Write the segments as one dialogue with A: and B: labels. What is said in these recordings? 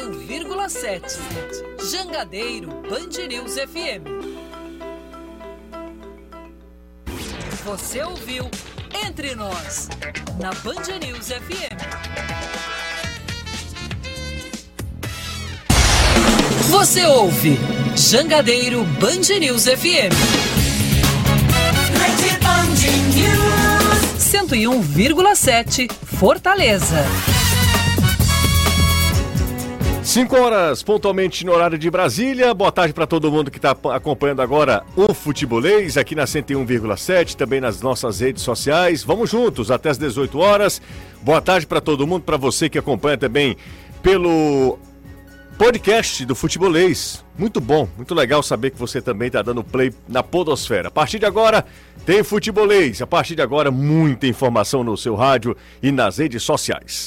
A: 101,7. Jangadeiro Band News FM. Você ouviu Entre Nós, na Band News FM. Você ouve Jangadeiro Band News FM. 101,7 Fortaleza.
B: 5 horas, pontualmente no horário de Brasília. Boa tarde para todo mundo que está acompanhando agora o Futebolês aqui na 101,7, também nas nossas redes sociais. Vamos juntos até as 18 horas. Boa tarde para todo mundo, para você que acompanha também pelo podcast do Futebolês. Muito bom, muito legal saber que você também está dando play na Podosfera. A partir de agora, tem Futebolês. A partir de agora, muita informação no seu rádio e nas redes sociais.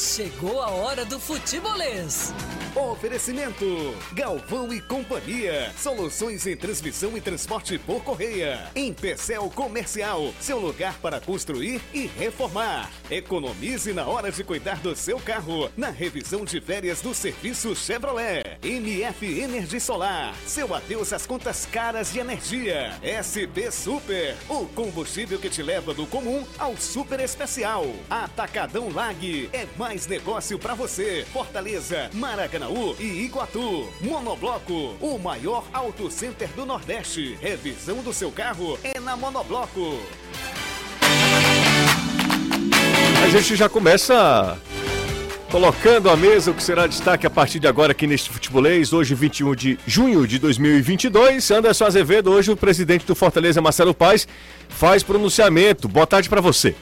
A: chegou a hora do futebolês.
C: Oferecimento: Galvão e Companhia. Soluções em transmissão e transporte por correia. Em Pecel Comercial, seu lugar para construir e reformar. Economize na hora de cuidar do seu carro. Na revisão de férias do serviço Chevrolet. MF Energia Solar. Seu adeus às contas caras de energia. SP Super. O combustível que te leva do comum ao super especial. Atacadão Lag. É mais negócio para você. Fortaleza, Maracanaú e Iguatu. Monobloco, o maior auto center do Nordeste. Revisão do seu carro é na Monobloco.
B: A gente já começa colocando à mesa o que será destaque a partir de agora aqui neste Futebolês, hoje 21 de junho de 2022. Anderson Azevedo, hoje o presidente do Fortaleza, Marcelo Paes, faz pronunciamento. Boa tarde para você.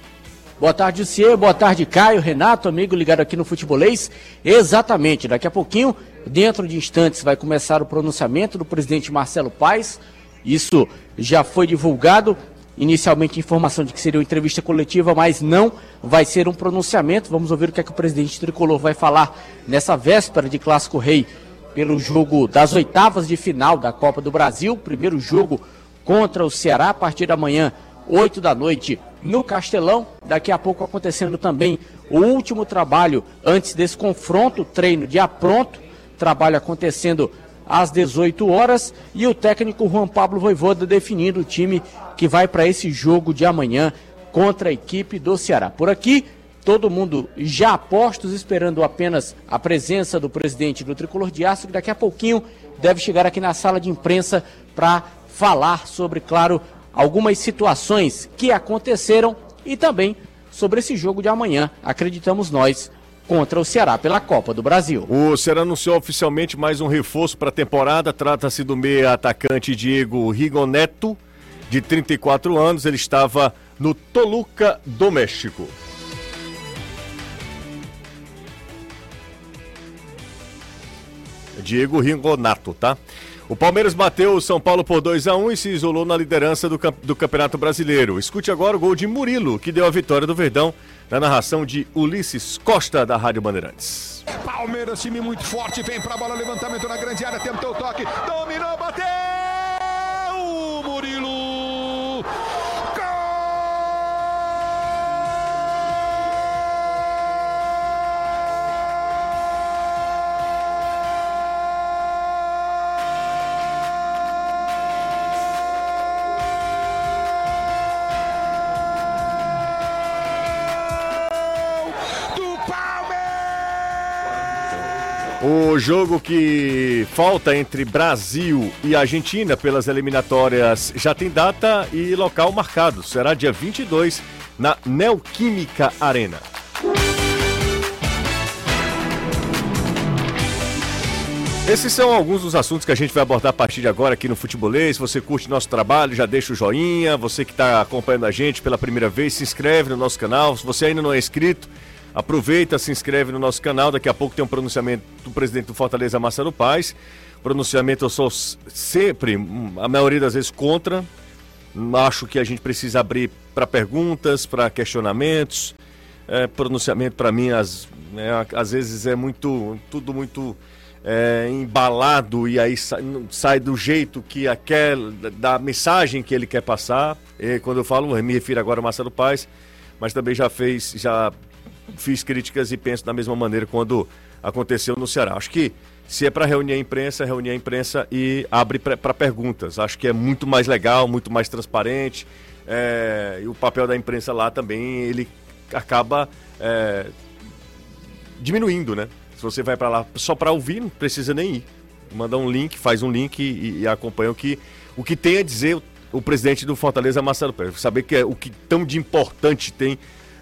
D: Boa tarde, Cier. Boa tarde, Caio, Renato, amigo ligado aqui no Futebolês. Exatamente, daqui a pouquinho, dentro de instantes, vai começar o pronunciamento do presidente Marcelo Paes. Isso já foi divulgado. Inicialmente, informação de que seria uma entrevista coletiva, mas não vai ser um pronunciamento. Vamos ouvir o que é que o presidente tricolor vai falar nessa véspera de Clássico Rei pelo jogo das oitavas de final da Copa do Brasil. Primeiro jogo contra o Ceará a partir da manhã, 8 da noite, no Castelão. Daqui a pouco acontecendo também o último trabalho antes desse confronto, treino de apronto. Trabalho acontecendo às 18 horas e o técnico Juan Pablo Voivoda definindo o time que vai para esse jogo de amanhã contra a equipe do Ceará. Por aqui, todo mundo já apostos, esperando apenas a presença do presidente do Tricolor de Aço, que daqui a pouquinho deve chegar aqui na sala de imprensa para falar sobre, claro, algumas situações que aconteceram e também sobre esse jogo de amanhã, acreditamos nós, contra o Ceará pela Copa do Brasil.
B: O Ceará anunciou oficialmente mais um reforço para a temporada. Trata-se do meia atacante Diego Rigoneto, de 34 anos. Ele estava no Toluca do México. Diego Rigonato, tá? O Palmeiras bateu o São Paulo por 2 a 1 e se isolou na liderança do, do Campeonato Brasileiro. Escute agora o gol de Murilo, que deu a vitória do Verdão, na narração de Ulisses Costa, da Rádio Bandeirantes.
E: Palmeiras, time muito forte, vem pra bola, levantamento na grande área, tentou o toque, dominou, bateu!
B: O jogo que falta entre Brasil e Argentina pelas eliminatórias já tem data e local marcado. Será dia 22 na Neoquímica Arena. Esses são alguns dos assuntos que a gente vai abordar a partir de agora aqui no Futebolês. Se você curte nosso trabalho, já deixa o joinha. Você que está acompanhando a gente pela primeira vez, se inscreve no nosso canal. Se você ainda não é inscrito, Aproveita, se inscreve no nosso canal. Daqui a pouco tem um pronunciamento do presidente do Fortaleza, Marcelo Paz. Pronunciamento eu sou sempre, a maioria das vezes, contra. Acho que a gente precisa abrir para perguntas, para questionamentos. É, pronunciamento, para mim, às, né, às vezes é muito, tudo muito é, embalado e aí sai, sai, do jeito que aquela, da mensagem que ele quer passar. E quando eu falo, me refiro agora ao Marcelo Paz, mas também já fez, já fiz críticas e penso da mesma maneira quando aconteceu no Ceará. Acho que se é para reunir a imprensa, reunir a imprensa e abre para perguntas. Acho que é muito mais legal, muito mais transparente. É, e o papel da imprensa lá também ele acaba é, diminuindo, né? Se você vai para lá só para ouvir, não precisa nem ir. Manda um link, faz um link e, e acompanha o que, o que tem a dizer o, o presidente do Fortaleza, Marcelo Pérez. Saber que é, o que tão de importante tem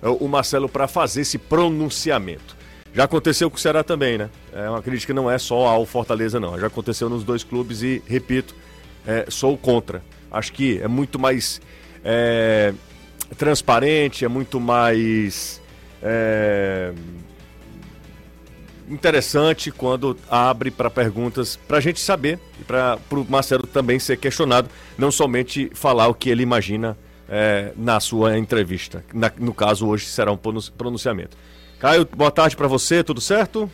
B: o Marcelo para fazer esse pronunciamento. Já aconteceu com o Ceará também, né? É uma crítica não é só ao Fortaleza, não. Já aconteceu nos dois clubes e, repito, é, sou contra. Acho que é muito mais é, transparente, é muito mais é, interessante quando abre para perguntas, para a gente saber e para o Marcelo também ser questionado, não somente falar o que ele imagina é, na sua entrevista. Na, no caso, hoje será um pronunciamento. Caio, boa tarde para você, tudo certo?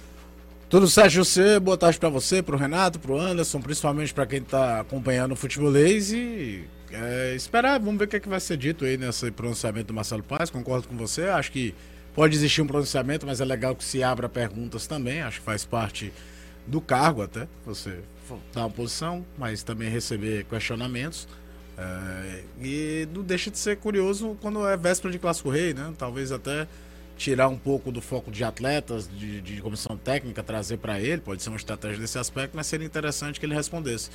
F: Tudo certo, José. Boa tarde para você, para o Renato, para o Anderson, principalmente para quem está acompanhando o futebolês e é, esperar, vamos ver o que, é que vai ser dito aí nesse pronunciamento do Marcelo Paz. Concordo com você, acho que pode existir um pronunciamento, mas é legal que se abra perguntas também, acho que faz parte do cargo até, você dar uma posição, mas também receber questionamentos. É, e não deixa de ser curioso quando é véspera de Clássico Rei, né? Talvez até tirar um pouco do foco de atletas, de, de comissão técnica, trazer para ele, pode ser uma estratégia desse aspecto, mas seria interessante que ele respondesse.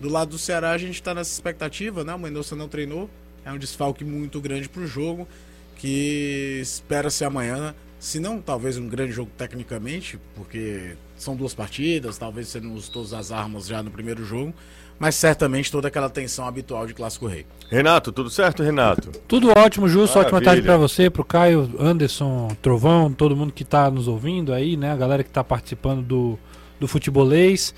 F: Do lado do Ceará, a gente está nessa expectativa, né? O Mendonça não treinou, é um desfalque muito grande para o jogo, que espera-se amanhã, se não talvez um grande jogo tecnicamente, porque são duas partidas, talvez você não use todas as armas já no primeiro jogo, mas certamente toda aquela tensão habitual de Clássico Rei.
B: Renato, tudo certo, Renato?
G: Tudo ótimo, Justo. Ótima tarde para você, para o Caio, Anderson, Trovão, todo mundo que está nos ouvindo aí, né? A galera que está participando do, do futebolês.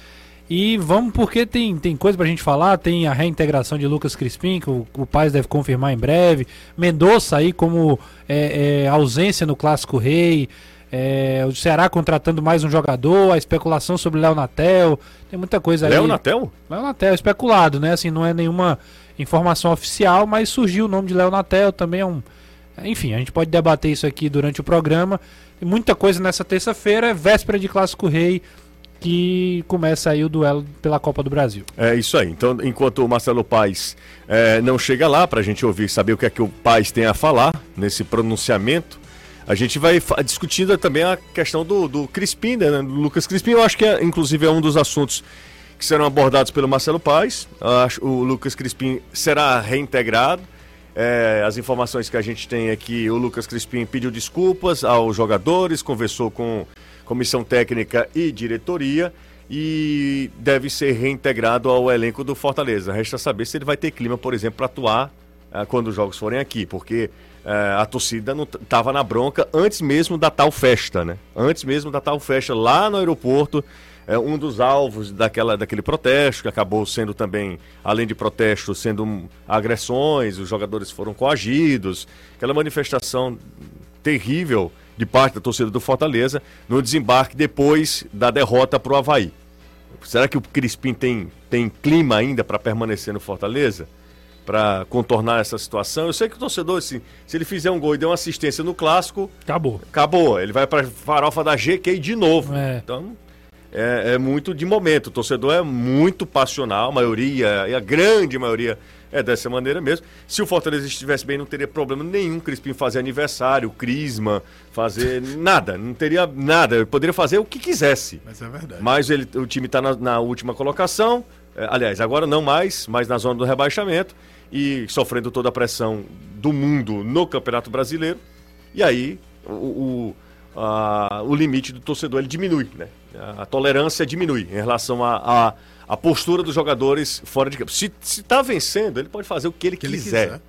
G: E vamos porque tem, tem coisa pra gente falar, tem a reintegração de Lucas Crispim, que o, o Paz deve confirmar em breve. Mendonça aí como é, é, ausência no Clássico Rei. É, o Ceará contratando mais um jogador, a especulação sobre Léo Natel, tem muita coisa
B: aí. Léo Natel?
G: Léo Natel, especulado, né? Assim, não é nenhuma informação oficial, mas surgiu o nome de Léo Natel, também é um. Enfim, a gente pode debater isso aqui durante o programa. E muita coisa nessa terça-feira, é véspera de Clássico Rei, que começa aí o duelo pela Copa do Brasil.
B: É isso aí. Então, enquanto o Marcelo Paes é, não chega lá para a gente ouvir, saber o que é que o Paes tem a falar nesse pronunciamento, a gente vai discutindo também a questão do, do Crispim, né? Do Lucas Crispim, eu acho que é, inclusive é um dos assuntos que serão abordados pelo Marcelo Paes. O Lucas Crispim será reintegrado. É, as informações que a gente tem aqui, o Lucas Crispim pediu desculpas aos jogadores, conversou com comissão técnica e diretoria e deve ser reintegrado ao elenco do Fortaleza. Resta saber se ele vai ter clima, por exemplo, para atuar uh, quando os jogos forem aqui, porque uh, a torcida não estava na bronca antes mesmo da tal festa, né? Antes mesmo da tal festa lá no aeroporto. É um dos alvos daquela, daquele protesto, que acabou sendo também, além de protesto, sendo agressões, os jogadores foram coagidos, aquela manifestação terrível de parte da torcida do Fortaleza no desembarque depois da derrota para o Havaí. Será que o Crispim tem, tem clima ainda para permanecer no Fortaleza? Para contornar essa situação? Eu sei que o torcedor, assim, se ele fizer um gol e der uma assistência no clássico.
G: Acabou.
B: Acabou. Ele vai para farofa da GQ de novo. É. Então, é, é, muito de momento. O torcedor é muito passional, a maioria, e a grande maioria é dessa maneira mesmo. Se o Fortaleza estivesse bem, não teria problema nenhum Crispim fazer aniversário, Crisma, fazer nada. Não teria nada. Ele poderia fazer o que quisesse.
F: Mas é verdade.
B: Mas ele, o time está na, na, última colocação. É, aliás, agora não mais, mas na zona do rebaixamento. E sofrendo toda a pressão do mundo no Campeonato Brasileiro. E aí, o, o, a, o limite do torcedor ele diminui, né? A, a tolerância diminui em relação a, a a postura dos jogadores fora de campo. Se, está vencendo, ele pode fazer o que ele, que quiser. ele quiser.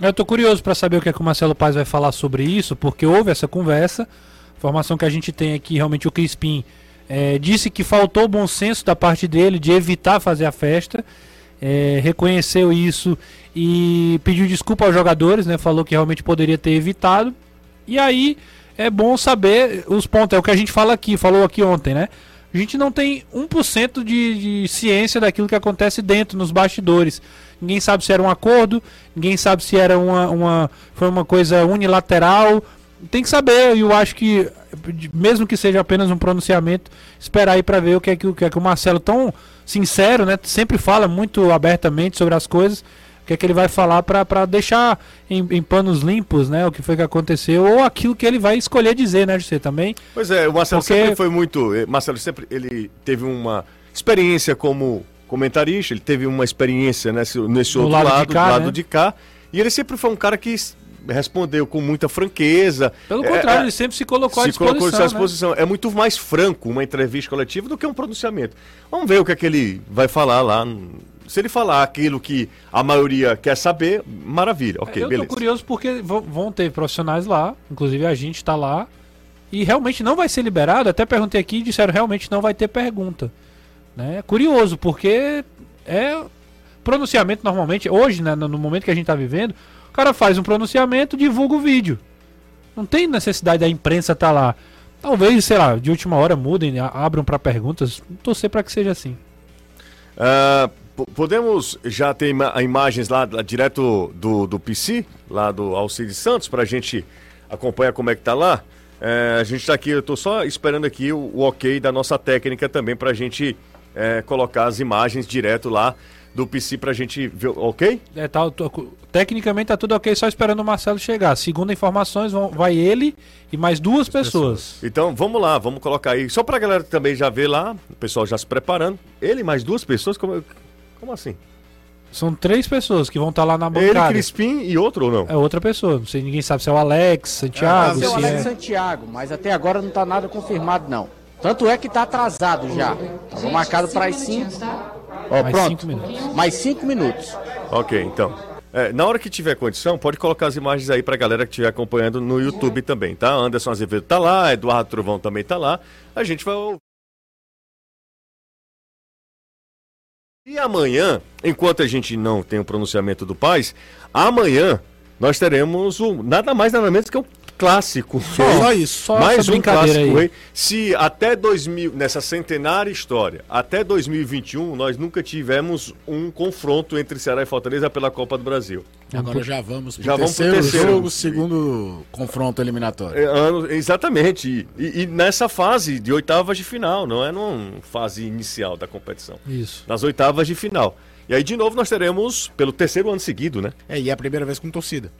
G: Eu estou curioso para saber o que, é que o Marcelo Paz vai falar sobre isso, porque houve essa conversa. Informação que a gente tem aqui, realmente o Crispim é, disse que faltou bom senso da parte dele de evitar fazer a festa. É, reconheceu isso e pediu desculpa aos jogadores, né? Falou que realmente poderia ter evitado. E aí é bom saber os pontos, é o que a gente fala aqui, falou aqui ontem, né? A gente não tem 1% de, de ciência daquilo que acontece dentro, nos bastidores. Ninguém sabe se era um acordo, ninguém sabe se era uma, uma foi uma coisa unilateral. Tem que saber, e eu acho que, mesmo que seja apenas um pronunciamento, esperar aí para ver o que é que, o que é que o Marcelo, tão sincero, né? Sempre fala muito abertamente sobre as coisas, o que é que ele vai falar para deixar em, em, panos limpos, né? O que foi que aconteceu, ou aquilo que ele vai escolher dizer, né, José, também.
B: Pois é, o Marcelo Porque... sempre foi muito. Eh, Marcelo sempre ele teve uma experiência como comentarista, ele teve uma experiência nesse, nesse outro lado, lado, cá, do lado né? de cá. E ele sempre foi um cara que respondeu com muita franqueza.
G: Pelo contrário, é, ele sempre se colocou à disposição. Se colocou à disposição.
B: Né? É muito mais franco uma entrevista coletiva do que um pronunciamento. Vamos ver o que é que ele vai falar lá. Se ele falar aquilo que a maioria quer saber, maravilha. Ok,
G: Eu
B: beleza.
G: tô curioso porque vão ter profissionais lá, inclusive a gente está lá, e realmente não vai ser liberado. Até perguntei aqui e disseram realmente não vai ter pergunta. Né? É curioso, porque é pronunciamento normalmente, hoje, né, no momento que a gente está vivendo, cara faz um pronunciamento, divulga o vídeo. Não tem necessidade da imprensa estar tá lá. Talvez, sei lá, de última hora mudem, abram para perguntas. Torcer para que seja assim.
B: Uh, podemos já ter ima imagens lá, lá, direto do, do PC, lá do Alcides Santos, para a gente acompanhar como é que tá lá. Uh, a gente está aqui, eu estou só esperando aqui o, o, ok da nossa técnica também para a gente uh, colocar as imagens direto lá do PC pra gente ver, ok?
G: É, tá, tecnicamente tá tudo ok, só esperando o Marcelo chegar. Segundo informações, vão, vai ele e mais duas pessoas. pessoas.
B: Então, vamos lá, vamos colocar aí. Só pra galera também já ver lá, o pessoal já se preparando. Ele e mais duas pessoas, como, como assim?
G: São três pessoas que vão estar tá lá na bancada.
B: Ele, Crispim e outro ou não?
G: É outra pessoa. Não sei, ninguém sabe se é o Alex, Santiago.
D: É, é o Alex
G: é...
D: Santiago, mas até agora não tá nada confirmado, não. Tanto é que tá atrasado já. Estava marcado para as 5. Ó, Mais pronto. Cinco minutos. Mais cinco minutos.
B: Ok, então. É, na hora que tiver condição, pode colocar as imagens aí pra galera que estiver acompanhando no YouTube também, tá? Anderson Azevedo tá lá, Eduardo Trovão também tá lá. A gente vai E amanhã, enquanto a gente não tem o pronunciamento do Paz, amanhã nós teremos o nada mais nada menos que o clássico.
G: Só, só isso. Só
B: mais um clássico aí. Se até 2000, nessa centenária história, até 2021, nós nunca tivemos um confronto entre Ceará e Fortaleza pela Copa do Brasil.
F: Agora já vamos para o terceiro, terceiro jogo, segundo confronto eliminatório.
B: É, ano, exatamente. E, e, nessa fase de oitavas de final, não é numa fase inicial da competição.
G: Isso.
B: Nas oitavas de final. E aí, de novo, nós teremos pelo terceiro ano seguido, né?
F: É, e é a primeira vez com torcida.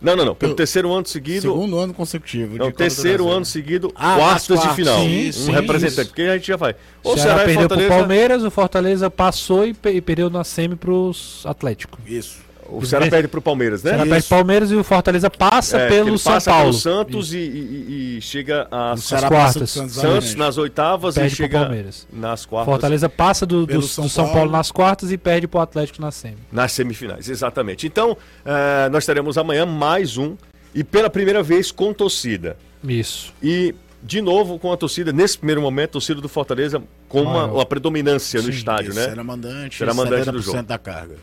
B: Não, não, não. Pelo terceiro ano seguido.
F: Segundo ano consecutivo.
B: Não, terceiro ano seguido, ah, quartas de final. Sim, um sim, representante. Isso. Porque a gente já vai.
G: O Ceará, Ceará perdeu Fortaleza... pro Palmeiras, o Fortaleza passou e, e perdeu na semi pros Atlético.
B: Isso. O Ceará perde pro Palmeiras, né? O
G: Ceará perde Palmeiras e o Fortaleza passa é, pelo São passa Paulo. Pelo
B: Santos e, e, e, chega às,
G: quartas.
B: Santos, Santos nas oitavas
G: perde
B: e chega
G: Palmeiras.
B: nas quartas.
G: Fortaleza passa do, do, São, do São Paulo. Paulo. nas quartas e perde pro Atlético na semi.
B: Nas semifinais, exatamente. Então, uh, nós teremos amanhã mais um e pela primeira vez com torcida.
G: Isso.
B: E de novo com a torcida, nesse primeiro momento, a torcida do Fortaleza com uma, uma predominância Sim, no estádio, né?
F: Será mandante,
B: será mandante do jogo.
F: da carga.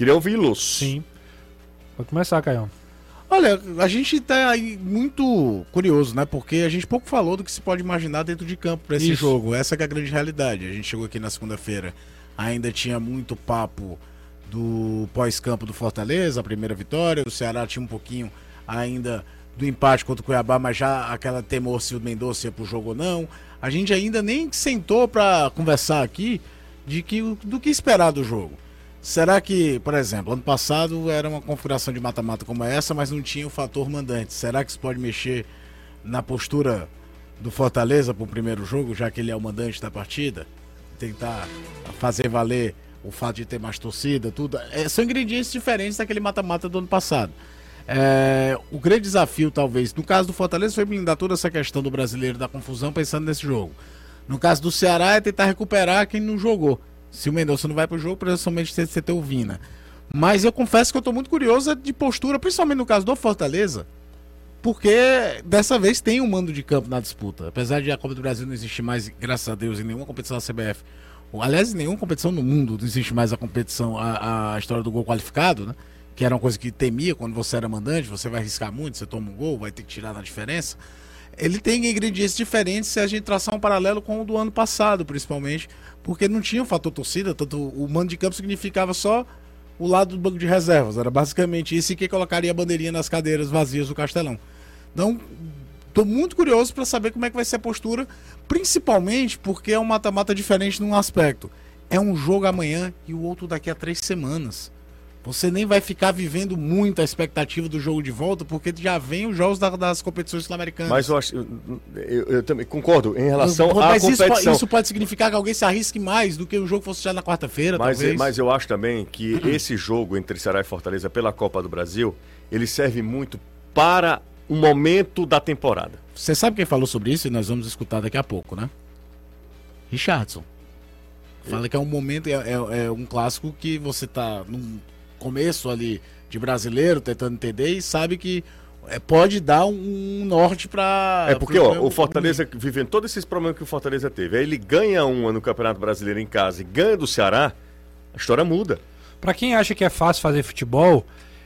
B: Queria ouvi-los.
G: Sim. Pode começar, Caio.
F: Olha, a gente está muito curioso, né? Porque a gente pouco falou do que se pode imaginar dentro de campo para esse Isso. jogo. Essa é a grande realidade. A gente chegou aqui na segunda-feira, ainda tinha muito papo do pós-campo do Fortaleza, a primeira vitória. O Ceará tinha um pouquinho ainda do empate contra o Cuiabá, mas já aquela temor se o Mendonça ia pro jogo ou não. A gente ainda nem sentou para conversar aqui de que, do que esperar do jogo. Será que, por exemplo, ano passado era uma configuração de mata-mata como essa, mas não tinha o fator mandante. Será que isso pode mexer na postura do Fortaleza para o primeiro jogo, já que ele é o mandante da partida? Tentar fazer valer o fato de ter mais torcida, tudo. É, são ingredientes diferentes daquele mata-mata do ano passado. É, o grande desafio, talvez, no caso do Fortaleza, foi blindar toda essa questão do brasileiro da confusão pensando nesse jogo. No caso do Ceará, é tentar recuperar quem não jogou. Se o Mendonça não vai pro jogo, principalmente você ter o Vina. Mas eu confesso que eu tô muito curioso de postura, principalmente no caso do Fortaleza, porque dessa vez tem um mando de campo na disputa. Apesar de a Copa do Brasil não existir mais, graças a Deus, em nenhuma competição da CBF. Aliás, em nenhuma competição no mundo não existe mais a competição, a, a história do gol qualificado, né? Que era uma coisa que temia quando você era mandante, você vai arriscar muito, você toma um gol, vai ter que tirar na diferença ele tem ingredientes diferentes se a gente traçar um paralelo com o do ano passado, principalmente, porque não tinha o fator torcida, tanto o mando de campo significava só o lado do banco de reservas, era basicamente isso e que colocaria a bandeirinha nas cadeiras vazias do Castelão. Então, tô muito curioso para saber como é que vai ser a postura, principalmente porque é um mata-mata diferente num aspecto. É um jogo amanhã e o outro daqui a três semanas. Você nem vai ficar vivendo muito a expectativa do jogo de volta, porque já vem os jogos da, das competições sul-americanas.
B: Mas eu acho. Eu, eu, eu, também concordo em relação
F: mas
B: à
F: isso,
B: competição.
F: Isso pode significar que alguém se arrisque mais do que o jogo fosse já na quarta-feira,
B: mas,
F: talvez.
B: mas eu acho também que esse jogo entre Ceará e Fortaleza pela Copa do Brasil, ele serve muito para o momento da temporada.
F: Você sabe quem falou sobre isso e nós vamos escutar daqui a pouco, né? Richardson. Fala que é um momento, é, é, é um clássico que você tá num começo ali de brasileiro, tentando entender, e sabe que é, pode dar um, um norte para.
B: É porque ó, o Fortaleza, vivendo todos esses problemas que o Fortaleza teve, aí ele ganha uma no Campeonato Brasileiro em casa e ganha do Ceará, a história muda.
G: Para quem acha que é fácil fazer futebol,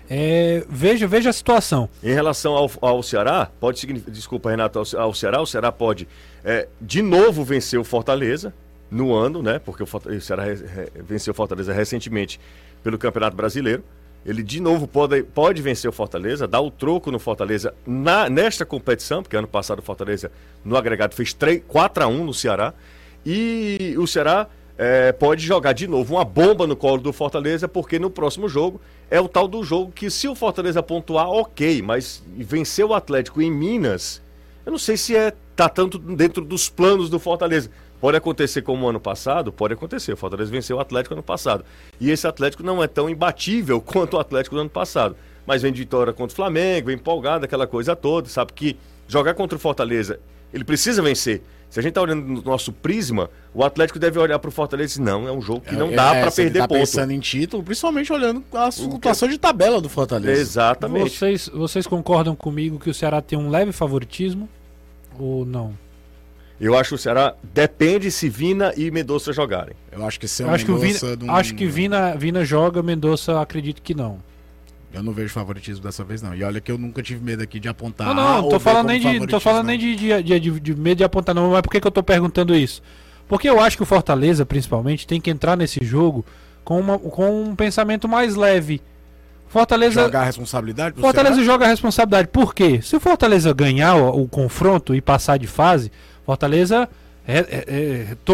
G: é, veja, veja a situação.
B: Em relação ao, ao Ceará, pode significar. Desculpa, Renato, ao, ao, Ceará, o Ceará pode é, de novo vencer o Fortaleza no ano, né? Porque o, o Ceará re, re, venceu o Fortaleza recentemente pelo Campeonato Brasileiro. Ele de novo pode, pode vencer o Fortaleza, dar o troco no Fortaleza na, nesta competição, porque ano passado o Fortaleza no agregado fez 3, 4 a 1 no Ceará. E o Ceará é, pode jogar de novo uma bomba no colo do Fortaleza, porque no próximo jogo é o tal do jogo que, se o Fortaleza pontuar, ok, mas vencer o Atlético em Minas, eu não sei se é tá tanto dentro dos planos do Fortaleza. Pode acontecer como ano passado? Pode acontecer. O Fortaleza venceu o Atlético ano passado. E esse Atlético não é tão imbatível quanto o Atlético do ano passado. Mas vem de vitória contra o Flamengo, vem empolgado, aquela coisa toda. Sabe que jogar contra o Fortaleza, ele precisa vencer. Se a gente está olhando no nosso prisma, o Atlético deve olhar para o Fortaleza e dizer, não, é um jogo que não é, dá é, para perder tá ponto.
F: pensando em título, principalmente olhando a situação de tabela do Fortaleza.
B: Exatamente.
G: Vocês, vocês concordam comigo que o Ceará tem um leve favoritismo ou não?
B: Eu acho que o Ceará depende se Vina e Mendonça jogarem.
F: Eu acho que se é
G: um acho que o Vina, um... acho que Vina, Vina joga, Mendonça acredito que não.
F: Eu não vejo favoritismo dessa vez, não. E olha que eu nunca tive medo aqui de apontar.
G: Não, não, tô falando nem de, tô falando nem de, de, de, de, medo de apontar, não. Mas por que, que eu tô perguntando isso? Porque eu acho que o Fortaleza, principalmente, tem que entrar nesse jogo com, uma, com um pensamento mais leve. Fortaleza.
F: Jogar a responsabilidade?
G: Fortaleza Ceará? joga a responsabilidade. Por quê? Se o Fortaleza ganhar o, o confronto e passar de fase, Fortaleza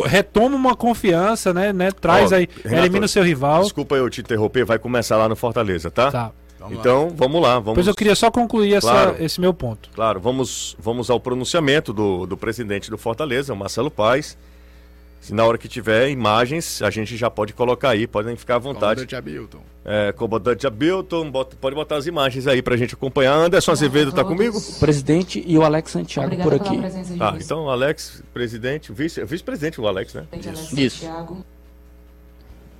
G: retoma uma confiança, né? né traz oh, aí, Renato, elimina o seu rival.
B: Desculpa eu te interromper, vai começar lá no Fortaleza, tá? Tá. Vamos então, lá. vamos lá. Vamos...
G: Pois eu queria só concluir essa, claro, esse meu ponto.
B: Claro, vamos, vamos ao pronunciamento do, do presidente do Fortaleza, Marcelo Paes. Se na hora que tiver imagens, a gente já pode colocar aí, podem ficar à vontade.
F: Comandante Abilton.
B: É, comandante Abilton, bota, pode botar as imagens aí pra gente acompanhar. Anderson Azevedo tá comigo?
D: O presidente e o Alex Santiago Obrigada por aqui.
B: Tá, então o Alex, presidente, vice, vice-presidente o Alex, né?
H: Isso. Isso. Santiago.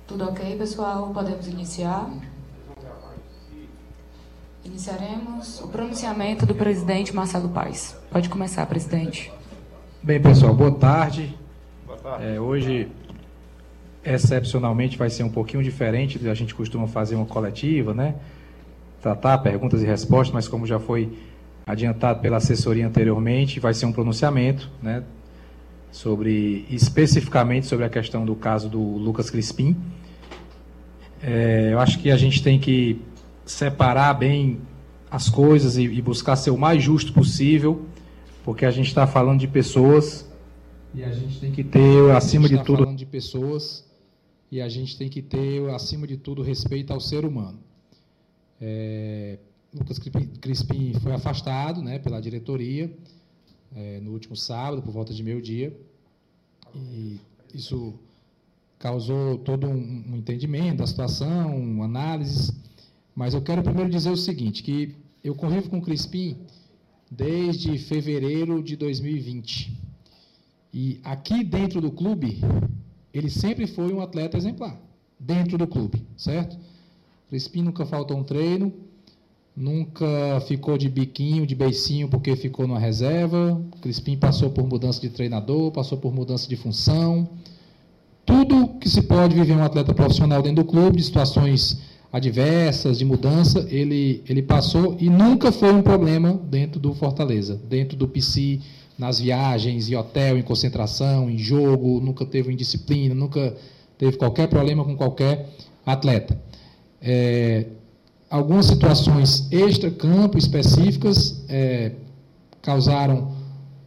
H: Tudo ok, pessoal? Podemos iniciar? Iniciaremos o pronunciamento do presidente Marcelo Paes. Pode começar, presidente.
I: Bem, pessoal, boa tarde. É, hoje, excepcionalmente, vai ser um pouquinho diferente a gente costuma fazer uma coletiva, né? Tratar perguntas e respostas, mas como já foi adiantado pela assessoria anteriormente, vai ser um pronunciamento, né? Sobre, especificamente sobre a questão do caso do Lucas Crispim. É, eu acho que a gente tem que separar bem as coisas e, e buscar ser o mais justo possível, porque a gente está falando de pessoas e a gente tem que ter, acima de tá tudo, falando de pessoas e a gente tem que ter, acima de tudo, respeito ao ser humano. É, Lucas Crispim foi afastado né, pela diretoria é, no último sábado, por volta de meio-dia. E isso causou todo um, um entendimento da situação, uma análise. Mas eu quero primeiro dizer o seguinte, que eu convivo com o Crispim desde fevereiro de 2020. E aqui dentro do clube, ele sempre foi um atleta exemplar. Dentro do clube, certo? Crispim nunca faltou um treino, nunca ficou de biquinho, de beicinho porque ficou numa reserva. Crispim passou por mudança de treinador, passou por mudança de função. Tudo que se pode viver um atleta profissional dentro do clube, de situações adversas, de mudança, ele, ele passou e nunca foi um problema dentro do Fortaleza, dentro do PC nas viagens, em hotel, em concentração, em jogo, nunca teve indisciplina, nunca teve qualquer problema com qualquer atleta. É, algumas situações extra-campo específicas, é, causaram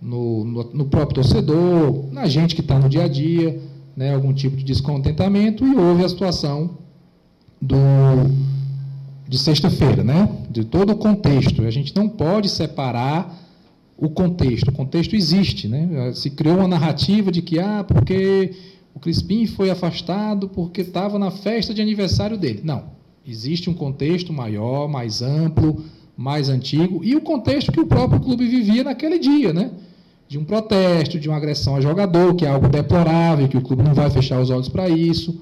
I: no, no, no próprio torcedor, na gente que está no dia a dia, né, algum tipo de descontentamento, e houve a situação do, de sexta-feira, né, de todo o contexto. A gente não pode separar o contexto. O contexto existe. Né? Se criou uma narrativa de que, ah, porque o Crispim foi afastado porque estava na festa de aniversário dele. Não. Existe um contexto maior, mais amplo, mais antigo, e o contexto que o próprio clube vivia naquele dia, né? De um protesto, de uma agressão a jogador, que é algo deplorável, que o clube não vai fechar os olhos para isso,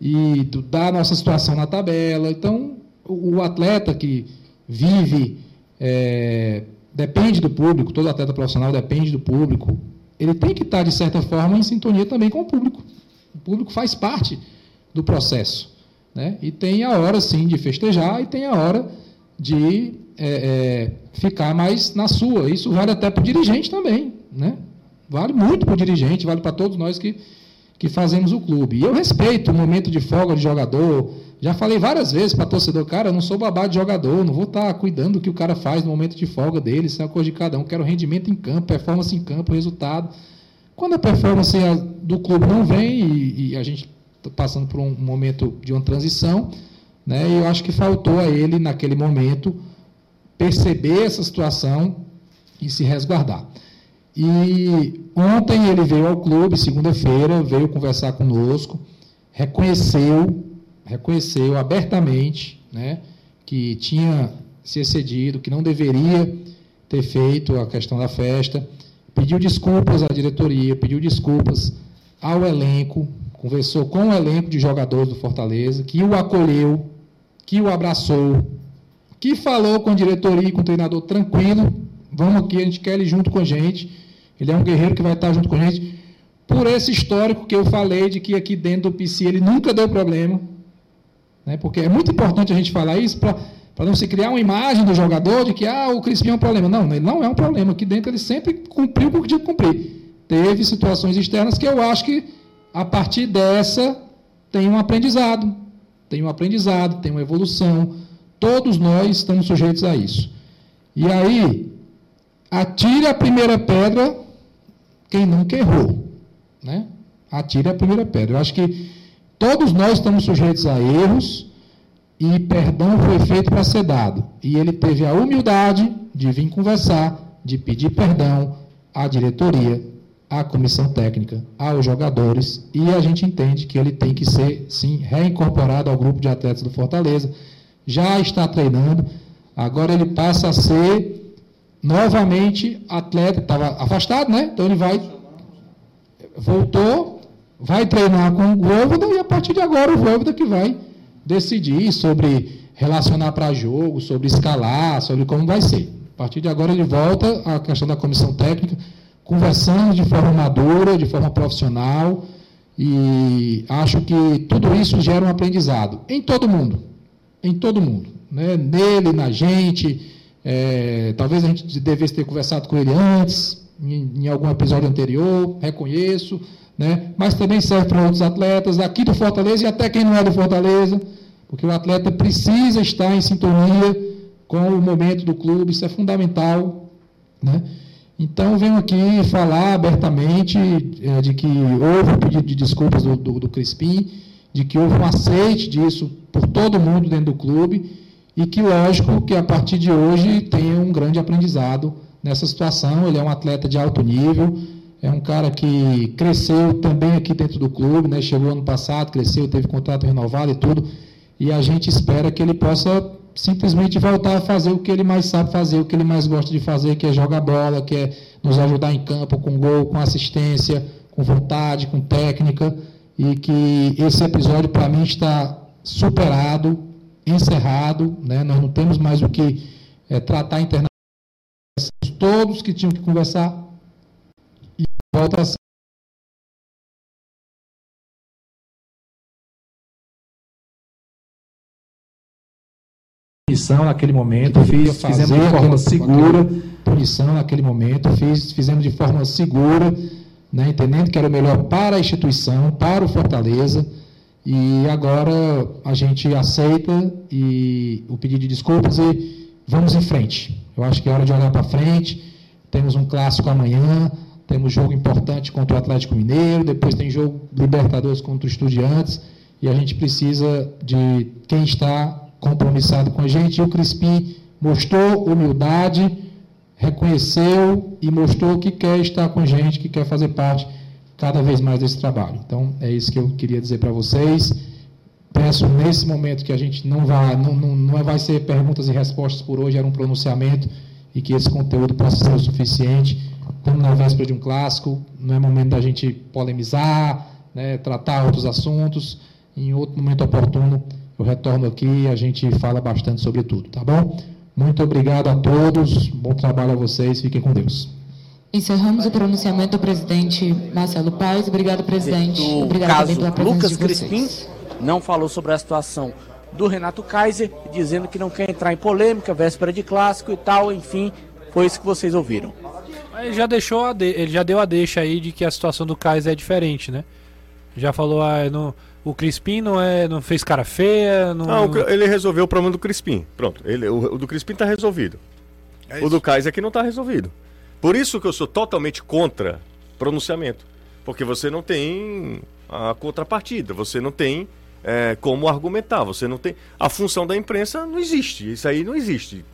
I: e da nossa situação na tabela. Então, o atleta que vive, é, depende do público, todo atleta profissional depende do público, ele tem que estar, de certa forma, em sintonia também com o público. O público faz parte do processo. Né? E tem a hora, sim, de festejar e tem a hora de é, é, ficar mais na sua. Isso vale até para o dirigente também. Né? Vale muito para o dirigente, vale para todos nós que, que fazemos o clube. E eu respeito o momento de folga de jogador. Já falei várias vezes para torcedor, cara, eu não sou babá de jogador, não vou estar tá cuidando do que o cara faz no momento de folga dele, isso é uma coisa de cada um. Quero rendimento em campo, performance em campo, resultado. Quando a performance do clube não vem e, e a gente passando por um momento de uma transição, né? Eu acho que faltou a ele naquele momento perceber essa situação e se resguardar. E ontem ele veio ao clube, segunda-feira, veio conversar conosco, reconheceu, reconheceu abertamente, né, que tinha se excedido, que não deveria ter feito a questão da festa, pediu desculpas à diretoria, pediu desculpas ao elenco, conversou com o elenco de jogadores do Fortaleza, que o acolheu, que o abraçou, que falou com a diretoria e com o treinador tranquilo, vamos aqui, a gente quer ele junto com a gente, ele é um guerreiro que vai estar junto com a gente, por esse histórico que eu falei de que aqui dentro do PC ele nunca deu problema, né, porque é muito importante a gente falar isso para não se criar uma imagem do jogador de que ah, o Crispim é um problema. Não, ele não é um problema. Aqui dentro ele sempre cumpriu o que tinha que cumprir. Teve situações externas que eu acho que a partir dessa, tem um aprendizado. Tem um aprendizado, tem uma evolução. Todos nós estamos sujeitos a isso. E aí, atire a primeira pedra quem nunca errou. Né? Atire a primeira pedra. Eu acho que todos nós estamos sujeitos a erros e perdão foi feito para ser dado. E ele teve a humildade de vir conversar, de pedir perdão à diretoria, à comissão técnica, aos jogadores, e a gente entende que ele tem que ser, sim, reincorporado ao grupo de atletas do Fortaleza. Já está treinando, agora ele passa a ser novamente atleta, estava afastado, né? Então ele vai, voltou, vai treinar com o Voivoda e a partir de agora o Voivoda que vai decidir sobre relacionar para jogo, sobre escalar, sobre como vai ser. A partir de agora ele volta à questão da comissão técnica, conversando de forma madura, de forma profissional, e acho que tudo isso gera um aprendizado em todo mundo, em todo mundo, né? nele, na gente. É, talvez a gente devesse ter conversado com ele antes, em, em algum episódio anterior, reconheço, né? mas também serve para outros atletas aqui do Fortaleza e até quem não é do Fortaleza, porque o atleta precisa estar em sintonia com o momento do clube, isso é fundamental. Né? Então, venho aqui falar abertamente é, de que houve um pedido de desculpas do, do, do Crispim, de que houve um aceite disso por todo mundo dentro do clube e que, lógico, que a partir de hoje tenha um grande aprendizado nessa situação. Ele é um atleta de alto nível, é um cara que cresceu também aqui dentro do clube, né? chegou ano passado, cresceu, teve contrato renovado e tudo, e a gente espera que ele possa simplesmente voltar a fazer o que ele mais sabe fazer, o que ele mais gosta de fazer, que é jogar bola, que é nos ajudar em campo com gol, com assistência, com vontade, com técnica, e que esse episódio para mim está superado, encerrado, né? nós não temos mais o que é, tratar internamente, todos que tinham que conversar, ser punição naquele momento, fiz, fizemos de forma segura, punição naquele momento, fiz, fizemos de forma segura, né, entendendo que era o melhor para a instituição, para o Fortaleza, e agora a gente aceita e o pedido de desculpas e vamos em frente. Eu acho que é hora de olhar para frente, temos um clássico amanhã, temos jogo importante contra o Atlético Mineiro, depois tem jogo Libertadores contra o Estudiantes, e a gente precisa de quem está compromissado com a gente. E o Crispim mostrou humildade, reconheceu e mostrou que quer estar com a gente, que quer fazer parte cada vez mais desse trabalho. Então, é isso que eu queria dizer para vocês. Peço nesse momento que a gente não vai, não, não, não vai ser perguntas e respostas por hoje, era um pronunciamento e que esse conteúdo possa ser o suficiente. Estamos na véspera de um clássico, não é momento da gente polemizar, né, tratar outros assuntos. Em outro momento oportuno, eu retorno aqui e a gente fala bastante sobre tudo, tá bom? Muito obrigado a todos, bom trabalho a vocês, fiquem com Deus.
H: Encerramos o pronunciamento do presidente Marcelo Paes. Obrigado, presidente.
D: No
H: Obrigado
D: caso,
H: também pela presença
D: Lucas
H: de
D: Crispim
H: vocês.
D: não falou sobre a situação do Renato Kaiser, dizendo que não quer entrar em polêmica, véspera de clássico e tal, enfim, foi isso que vocês ouviram.
G: Ele já deixou a de- ele já deu a deixa aí de que a situação do Kaiser é diferente, né? Já falou, ah, não, o Crispim não é, não fez cara feia, não,
B: ele resolveu o problema do Crispim. Pronto, ele, o, o do Crispim tá resolvido. o do Kaiser que não tá resolvido. Por isso que eu sou totalmente contra pronunciamento. Porque você não tem a contrapartida, você não tem é, como argumentar, você não tem. A função da imprensa não existe. Isso aí não existe.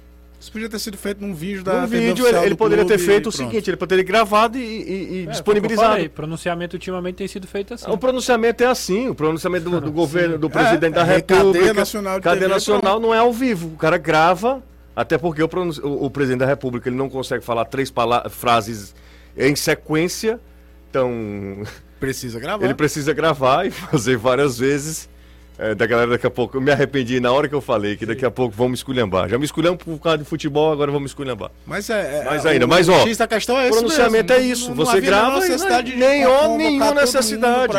F: Isso podia ter sido feito num vídeo da TV
B: vídeo, ele, ele
F: do
B: poderia ter feito o seguinte: ele poderia ter gravado e, e- e
G: É,
B: disponibilizado.
G: falei, pronunciamento ultimamente tem sido feito assim.
B: O pronunciamento é assim, o pronunciamento do, do governo, do presidente da
F: é
B: República.
F: cadeia nacional de
B: cadeia
F: TV,
B: nacional não é ao vivo. O cara grava, até porque o, pronunci- o- o presidente da República ele não consegue falar três pala- frases em sequência. Então,
F: Precisa gravar.
B: ele precisa gravar e fazer várias vezes. É, da galera daqui a pouco. Eu me arrependi na hora que eu falei que daqui a pouco vamos me esculhambar. Já me esculhamos por causa de futebol, agora vamos me esculhambar.
F: Mas é. é
B: Mais
F: é,
B: ainda,
F: o-
B: mas,
F: o
B: ó,
F: da questão é
B: O pronunciamento
F: mesmo.
B: é isso.
F: Não- não
B: Você
F: havia
B: grava
F: necessidade
B: e
F: de
B: nenhuma, necessidade.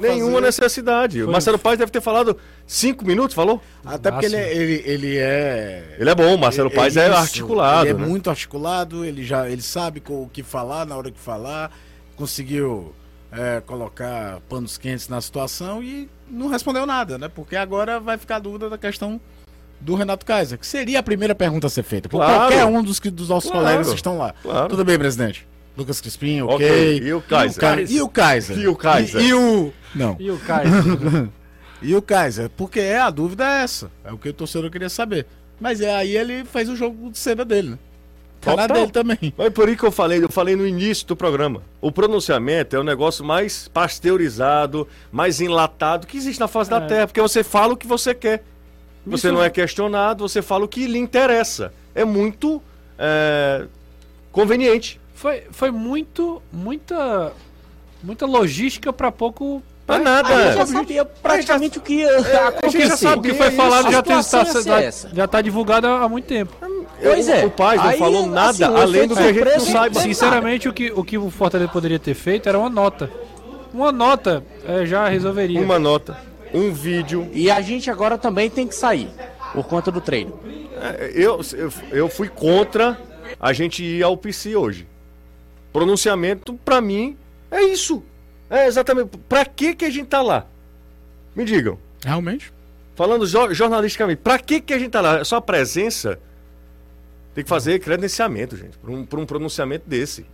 B: Nenhuma
F: fazer.
B: necessidade. O Marcelo Paes deve ter falado cinco minutos, falou?
F: Até porque ele, é- ele, ele é.
B: Ele é bom, o Marcelo Paes é
F: isso,
B: articulado.
F: Ele é
B: né?
F: muito articulado, ele já ele sabe com o que falar na hora que falar, conseguiu é, colocar panos quentes na situação e não respondeu nada, né? Porque agora vai ficar a dúvida da questão do Renato Kaiser, que seria a primeira pergunta a ser feita por
B: Claro.
F: qualquer um dos, que, dos nossos
B: Claro.
F: colegas que estão lá.
B: Claro.
F: Tudo bem, presidente? Lucas Crispim, ok.
B: Ok. E o Kaiser?
F: Ca- E o Kaiser?
B: E o Kaiser?
F: E, e o... Não.
G: E o Kaiser?
F: E o Kaiser? Porque é, a dúvida é essa. É o que o torcedor queria saber. Mas é, aí ele fez o jogo de cena dele, né? Tá na
B: Total.
F: dele também.
B: Mas por isso que eu falei, eu falei no início do programa. O pronunciamento é o negócio mais pasteurizado, mais enlatado que existe na face da Terra, porque você fala o que você quer. Você
G: Isso-
B: não é questionado, você fala o que lhe interessa. É muito é, conveniente.
G: foi, foi muito, muita, muita logística pra pouco.
B: Pra
D: Aí
B: nada.
D: eu já sabia praticamente o que ia
B: a gente já
D: acontecer.
B: sabia
G: O que foi falado
D: A
G: já, tem, tá, já, já tá divulgado há muito tempo.
D: Pois é.
B: O pai não
D: Aí,
B: falou nada
D: assim, o
B: além do que a gente não saiba.
G: Sinceramente, o que, o que o Fortaleza poderia ter feito era uma nota. Uma nota é, já resolveria.
B: Uma nota, um vídeo.
D: E a gente agora também tem que sair por conta do treino.
B: É, Eu, eu, eu fui contra a gente ir ao PC hoje. Pronunciamento, pra mim, é isso. É exatamente. Pra que que a gente tá lá? Me digam.
F: Realmente.
B: Falando jo- jornalisticamente, pra que que a gente tá lá? É só a presença? Tem que fazer credenciamento, gente, pra um, um pronunciamento desse.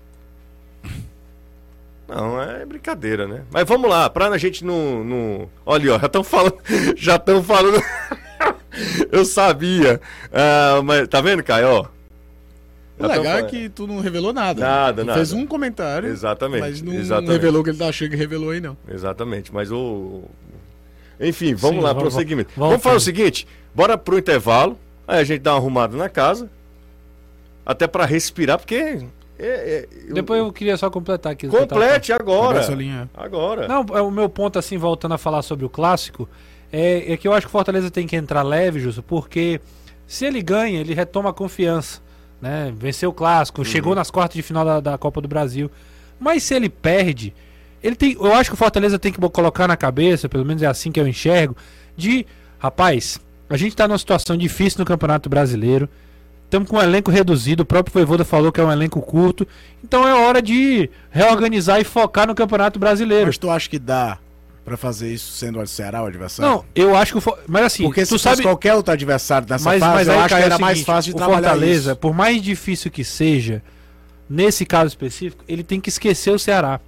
B: Não, é brincadeira, né? Mas vamos lá, pra a gente não. não... Olha, ó, já estão falando. Já estão falando. Eu sabia. Ah, mas tá vendo, Caio? Ó,
F: O legal é
B: falando.
F: que tu não revelou nada.
B: Nada,
F: Tu
B: nada.
F: Fez um comentário.
B: Exatamente,
F: Mas não, não
B: exatamente.
F: revelou o que ele tá achando que revelou aí, não.
B: Exatamente, mas o. Enfim, vamos
G: Sim,
B: lá,
G: vamos-
B: prosseguimento.
G: vamos
B: Vamos, fazer o seguinte: bora pro intervalo, aí a gente dá uma arrumada na casa, até pra respirar, porque. é- é- eu-
G: Depois eu queria só completar aqui. eu tava
B: Complete agora. Agora.
G: Não, é, o meu ponto, assim, voltando a falar sobre o clássico, é, é que eu acho que o Fortaleza tem que entrar leve, Justo, porque se ele ganha, ele retoma a confiança. Né? Venceu o clássico, chegou nas quartas de final da, da Copa do Brasil. Mas se ele perde, ele tem. Eu acho que o Fortaleza tem que colocar na cabeça, pelo menos é assim que eu enxergo, de rapaz, a gente tá numa situação difícil no Campeonato Brasileiro. Estamos com um elenco reduzido, o próprio Voivoda falou que é um elenco curto. Então é hora de reorganizar e focar no Campeonato Brasileiro.
F: Mas tu acha que dá pra fazer isso sendo o Ceará o adversário?
G: Não, eu acho que o mas assim,
F: Porque se
G: tu sabe,
F: qualquer outro adversário nessa
G: mas,
F: fase,
G: mas
F: eu acho que era mais fácil de
G: o
F: trabalhar
G: Fortaleza,
F: isso.
G: por mais difícil que seja, nesse caso específico, ele tem que esquecer o Ceará.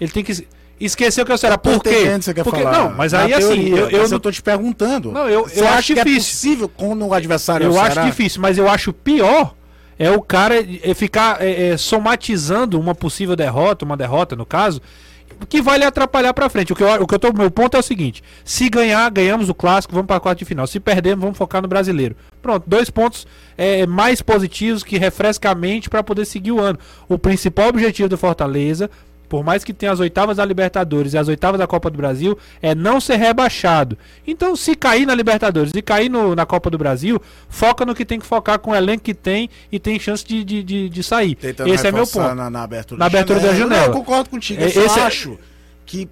G: Ele tem que esquecer o que é Ceará.
F: Tô
G: Por quê?
F: você quer
G: Porque,
F: falar.
G: não, mas
F: Na
G: aí assim,
F: teoria,
G: eu, eu não
F: eu tô te perguntando.
G: Não, eu- eu acho
F: que é
G: difícil.
F: possível quando o adversário é o
G: Eu acho difícil, mas eu acho pior é o cara é, ficar é, é, somatizando uma possível derrota, uma derrota no caso, que vai lhe atrapalhar pra frente. O que eu, o que eu tô, meu ponto é o seguinte: se ganhar, ganhamos o clássico, vamos pra quarta de final. Se perdermos, vamos focar no brasileiro. Pronto, dois pontos é, mais positivos que refresca a mente pra poder seguir o ano. O principal objetivo do Fortaleza. Por mais que tenha as oitavas da Libertadores e as oitavas da Copa do Brasil, é não ser rebaixado. Então, se cair na Libertadores e cair no- na Copa do Brasil, foca no que tem que focar com o elenco que tem e tem chance de, de, de, de sair.
F: Tentando
G: Esse é meu ponto.
F: Na, na abertura,
G: Na abertura da janela.
F: Não, eu concordo contigo.
G: É,
F: Eu
G: esse é-
F: acho que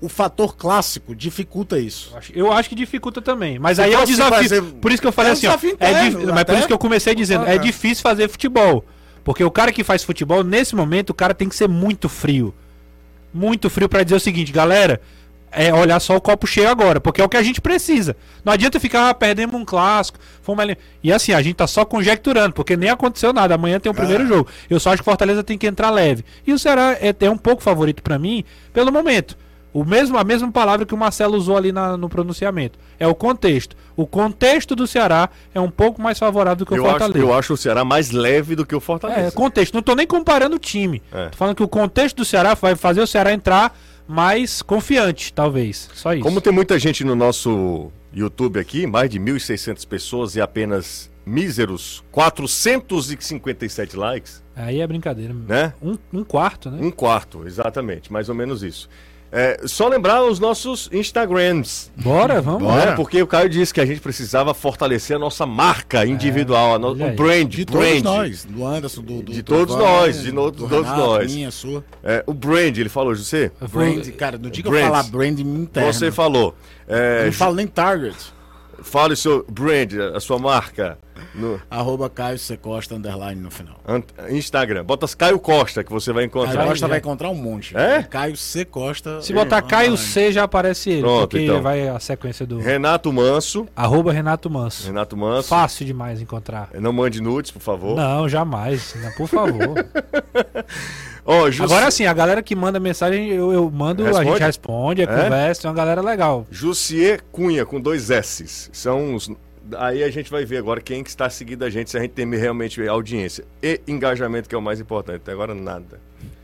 F: o fator clássico dificulta isso.
G: Eu acho que dificulta também. Mas
F: Se
G: aí é o desafio.
F: fazer-
G: Por isso que eu falei
F: É um
G: assim, ó,
F: desafio
G: é
F: interno,
G: dif- mas
F: até-
G: por isso que eu comecei dizendo,
F: Ah,
G: é
F: é.
G: difícil fazer futebol. Porque o cara que faz futebol, nesse momento, o cara tem que ser muito frio. Muito frio pra dizer o seguinte, galera, é olhar só o copo cheio agora, porque é o que a gente precisa. Não adianta ficar, ah, perdemos um clássico, fomos ali. E assim, a gente tá só conjecturando, porque nem aconteceu nada. Amanhã tem o primeiro jogo. Eu só acho que Fortaleza tem que entrar leve. E o Ceará é, é um pouco favorito pra mim, pelo momento. O mesmo, a mesma palavra que o Marcelo usou ali na- no pronunciamento. É o contexto. O contexto do Ceará é um pouco mais favorável do que o
B: Eu acho,
G: Fortaleza.
B: eu acho o Ceará mais leve do que o Fortaleza.
G: É, contexto. Não tô nem comparando o time.
B: É.
G: Tô falando que o contexto do Ceará vai fazer o Ceará entrar mais confiante, talvez. Só isso.
B: Como tem muita gente no nosso YouTube aqui, mais de 1.600 pessoas e apenas míseros 457 likes,
G: Aí é brincadeira.
B: né?
G: Um, um quarto, né?
B: Um quarto, exatamente, mais ou menos isso. É, só lembrar os nossos Instagrams.
G: Bora, vamos.
B: né? Porque o Caio disse que a gente precisava fortalecer a nossa marca individual, a no- o brand.
F: De todos
B: brand.
F: nós. Do Anderson, do, do
B: De todos
F: Trovão,
B: nós, de no-
F: do
B: todos
F: Renato,
B: nós.
F: Minha, sua.
B: É, o brand, ele falou, José?
F: Brand, cara, no dia que eu
B: Brand.
F: falar brand me interna.
B: Você falou. É,
F: Eu não falo nem target.
B: Fale o seu brand, a sua marca. No
F: Arroba Caio C. Costa, underline no final.
B: ant- Instagram. Bota Caio Costa que você vai
F: Caio
B: encontrar.
F: Costa
G: já.
F: vai encontrar um monte.
B: É?
F: Caio C. Costa.
G: Se botar Caio C, já aparece ele.
B: Pronto,
G: porque
B: então.
G: vai a sequência do.
B: Renato Manso.
G: Arroba Renato Manso.
B: Renato Manso.
G: Fácil demais encontrar.
B: Não mande nudes, por favor.
G: Não, jamais. Por favor.
B: Jus-
G: Agora sim, a galera que manda mensagem, eu, eu mando, a
B: Responde?
G: gente responde, é, conversa, é uma galera legal.
B: Jussier Cunha, com dois S. São os. Aí a gente vai ver agora quem que está seguindo a gente, se a gente tem realmente audiência. E engajamento, que é o mais importante. Até agora, nada.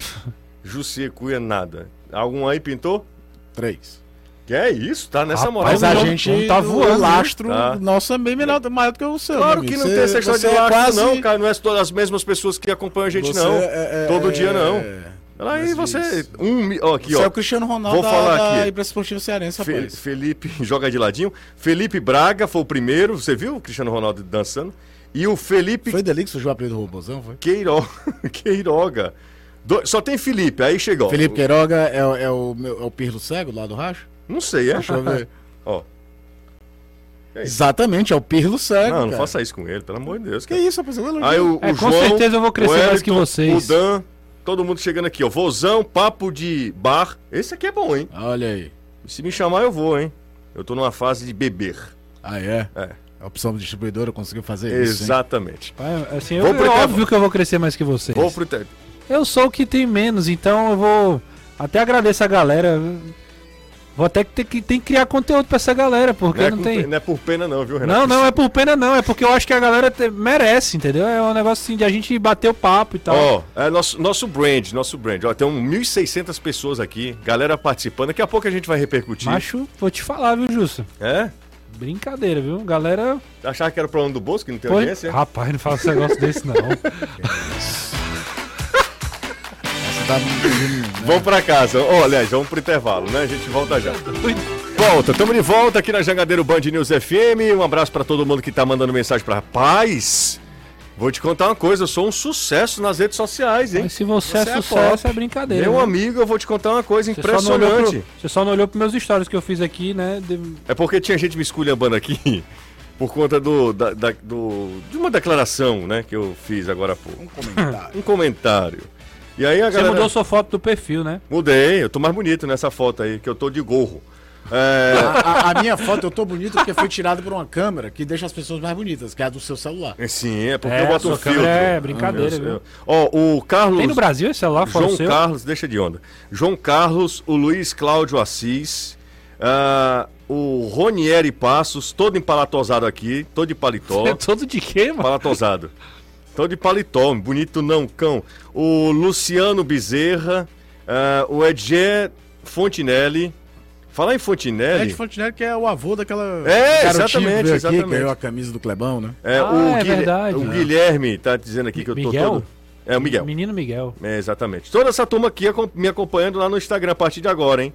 B: Jussier Cunha, nada. Algum aí pintou?
F: Três.
B: Que é isso? Tá nessa moral.
F: Mas a
G: o
F: gente
G: homem tá
F: o
G: voando,
F: lastro
B: Tá.
F: nosso é bem melhor, maior do que o seu.
B: Claro que não
F: Você-
B: tem essa história de
F: é
B: lastro,
F: quase-
B: não, cara. Não é todas as mesmas pessoas que acompanham a gente,
F: você
B: não.
F: é- é-
B: Todo
F: é-
B: dia, não.
F: é-
B: Olha aí,
F: mas
B: você. Um, ó, aqui,
F: Você é
B: ó.
F: o Cristiano Ronaldo
B: Vou
F: da,
B: falar
F: da
B: aqui.
F: imprensa esportiva cearense,
B: Fe-
F: rapaz.
B: Felipe joga de ladinho. Felipe Braga foi o primeiro. Você viu o Cristiano Ronaldo dançando? E o Felipe
F: Foi dali que surgiu o apelido do Robozão, foi?
B: Queiro... Queiroga. Do- Só tem Felipe, aí chegou.
F: Felipe Queiroga é, o- é o, meu- é o Pirlo Cego lá do Racho?
B: Não sei, é?
F: Deixa eu ver.
B: Ó. É isso.
F: Exatamente, é o Pirlo Cego.
B: Não, não
F: cara.
B: faça isso com ele, pelo amor de Deus.
F: Que isso, rapaz?
B: Aí o,
G: É,
B: o
G: com
B: João,
G: certeza eu vou crescer
B: o
G: mais que
B: Wellington,
G: vocês.
B: O Dan, todo mundo chegando aqui, ó. Vozão, papo de bar. Esse aqui é bom, hein?
F: Olha aí.
B: Se me chamar, eu vou, hein? Eu tô numa fase de beber.
F: Ah, é?
B: É.
F: A opção distribuidora conseguiu fazer isso. hein?
B: Exatamente.
G: É, Assim, eu,
B: pro
G: é óbvio que eu vou crescer mais que vocês.
B: Vou pro
G: Eu sou o que tem menos, então eu vou. Até agradeço a galera. Vou até ter que, tem que criar conteúdo pra essa galera, porque
B: Não é,
G: não tem.
B: não é por pena, não, viu, Renato?
G: Não, não é por pena, não. É porque eu acho que a galera te- merece, entendeu? É um negócio assim de a gente bater o papo e tal.
B: Ó, é nosso, nosso brand, nosso brand. Ó, tem um 1.600 pessoas aqui, galera participando. Daqui a pouco a gente vai repercutir.
G: Macho, vou te falar, viu, Justo?
B: É?
G: Brincadeira, viu? Galera.
B: Achava que era problema do que não tem
G: Pô,
B: audiência?
G: rapaz, não fala esse negócio desse, não.
F: Você tá me-
B: Vamos pra casa. Ó, aliás, vamos pro intervalo, né? A gente volta já. Volta, estamos de volta aqui na Jangadeiro Band News FM. Um abraço pra todo mundo que tá mandando mensagem pra Paz. Vou te contar uma coisa, eu sou um sucesso nas redes sociais, hein?
G: Mas se você,
B: Você
G: é
B: é
G: sucesso,
B: top.
G: é brincadeira.
B: Meu
G: né?
B: amigo, eu vou te contar uma coisa
G: Você só
B: impressionante.
G: pro- Você só não olhou pros meus stories que eu fiz aqui, né? de-
B: É porque tinha gente me esculhambando aqui por conta do, da, da- do- de uma declaração, né, que eu fiz agora há pouco.
F: Um comentário.
B: Um comentário. E aí a
G: Você
B: galera...
G: mudou sua foto do perfil, né?
B: Mudei, eu tô mais bonito nessa foto aí, que eu tô de gorro. É,
F: A, a- a minha foto eu tô bonito porque foi tirada por uma câmera que deixa as pessoas mais bonitas, que é a do seu celular.
B: sim, é porque
G: É,
B: eu boto um filtro.
G: é brincadeira,
B: Eu-
G: viu?
B: Ó, o Carlos.
G: Tem no Brasil esse celular fora
B: João? Carlos, deixa de onda. João Carlos, o Luiz Cláudio Assis, ah, o Ronieri Passos, todo empalatosado aqui, todo de paletó.
G: É todo de quê, mano?
B: Palatosado. Todo de paletó, bonito não, cão. O Luciano Bezerra, ah, o Edger Fontinelli. Falar em Fontinelli.
F: Ed Fontenelle, que é o avô daquela
B: É, exatamente,
F: que veio
B: exatamente.
F: aqui, ganhou a camisa do Clebão, né?
B: É,
G: Ah,
B: o,
G: é
B: Guilher-
G: verdade.
B: o Guilherme tá dizendo aqui que eu tô
G: Miguel?
B: todo. É o Miguel.
G: Menino Miguel.
B: É, exatamente. Toda essa turma aqui me acompanhando lá no Instagram a partir de agora, hein?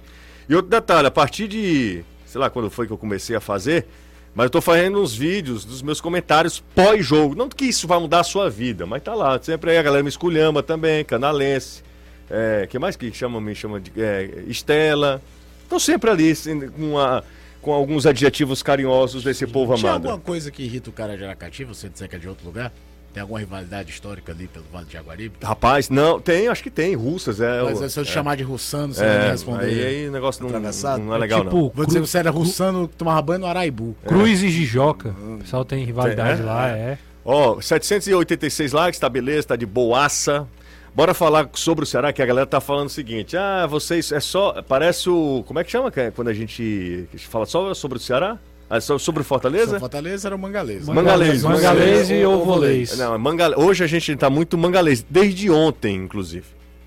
B: E outro detalhe, a partir de. Sei lá quando foi que eu comecei a fazer, mas eu tô fazendo uns vídeos dos meus comentários pós-jogo. Não que isso vai mudar a sua vida, mas tá lá. Sempre aí a galera me esculhamba também, canalense. É, que mais que chama, me chama de. É, Estela. Estão sempre ali, assim, com, a- com alguns adjetivos carinhosos desse povo
F: Tinha
B: amado.
F: alguma coisa que irrita o cara de Aracati, você dizer que é de outro lugar? Tem alguma rivalidade histórica ali pelo Vale de Jaguaribe?
B: Rapaz, não, tem, acho que tem, russas. É,
F: Mas se eu te
B: é.
F: chamar de russano, você me
B: É,
F: responder.
B: aí, aí o negócio não, não é legal,
G: tipo,
B: não.
F: Vou dizer você era russano que tomava banho no Araibu.
G: Cruz e Jijoca. O pessoal tem rivalidade
B: É?
G: lá, é.
B: Ó, 786 likes, tá beleza, tá de boaça. Bora falar sobre o Ceará, que a galera tá falando o seguinte: ah, vocês é só. Parece o. Como é que chama é quando a gente fala só sobre o Ceará? Ah, sobre Fortaleza?
F: São Fortaleza era o Mangalês.
B: Mangalês.
G: Mangalês e
F: Ou-
G: Ovolês.
B: Não, é manga... Hoje a gente tá muito mangalês, desde ontem, inclusive.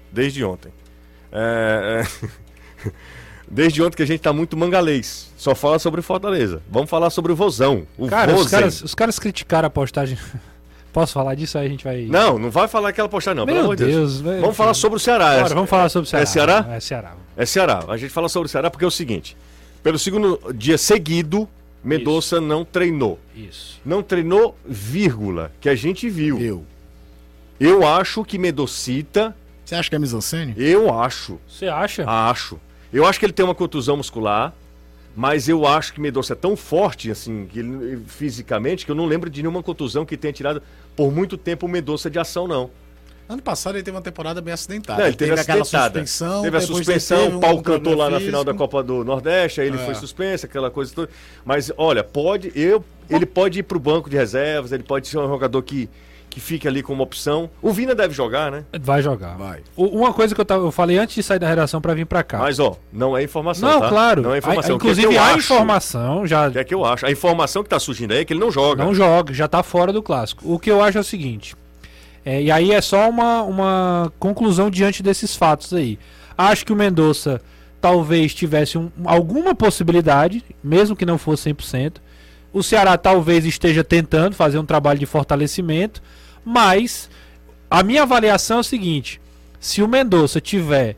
B: Desde ontem. É, é, Desde ontem que a gente tá muito mangalês. Só fala sobre Fortaleza. Vamos falar sobre o Vozão. O
G: Cara, os caras, os caras criticaram a postagem. Posso falar disso? Aí a gente vai.
B: Não, não vai falar aquela postagem, não. pelo
G: Meu
B: amor de Deus.
G: Deus, velho.
B: Vamos falar sobre o Ceará.
G: Bora, vamos falar sobre o Ceará.
B: É Ceará?
G: É Ceará.
B: É Ceará. A gente fala sobre o Ceará porque é o seguinte: pelo segundo dia seguido, Mendonça não treinou.
G: Isso.
B: Não treinou, vírgula, que a gente viu.
F: Eu.
B: Eu acho que Medocita,
F: Você acha que é misancene?
B: eu acho,
G: Você acha?
B: acho. Eu acho que ele tem uma contusão muscular, mas eu acho que Mendonça é tão forte, assim, que ele- fisicamente, que eu não lembro de nenhuma contusão que tenha tirado por muito tempo o Mendonça de ação, não.
F: Ano passado ele teve uma temporada bem acidentada.
B: Não, ele teve,
F: aquela
B: acidentada.
F: suspensão.
B: teve a suspensão,
F: teve
B: o
F: um
B: Paulo cantou lá na
F: físico.
B: final da Copa do Nordeste, aí ele
F: É.
B: foi suspenso, aquela coisa toda. Mas olha, pode, eu, ele pode ir pro banco de reservas, ele pode ser um jogador que, que fique ali como opção. O Vina deve jogar, né?
G: Vai jogar.
F: Vai.
G: O- Uma coisa que eu, tava, eu falei antes de sair da redação pra vir pra cá.
B: Mas ó, não é informação,
G: não,
B: tá?
G: claro.
B: Não é informação.
G: A-
B: O que é que
G: inclusive,
B: eu
G: a
B: acho?
G: informação já
B: O que é que eu acho? A informação que tá surgindo aí é que ele não joga.
G: não joga, já tá fora do clássico. O que eu acho é o seguinte. É, e aí é só uma, uma conclusão diante desses fatos aí. Acho que o Mendonça talvez tivesse um- alguma possibilidade, mesmo que não fosse 100%. O Ceará talvez esteja tentando fazer um trabalho de fortalecimento, mas a minha avaliação é o seguinte: se o Mendonça tiver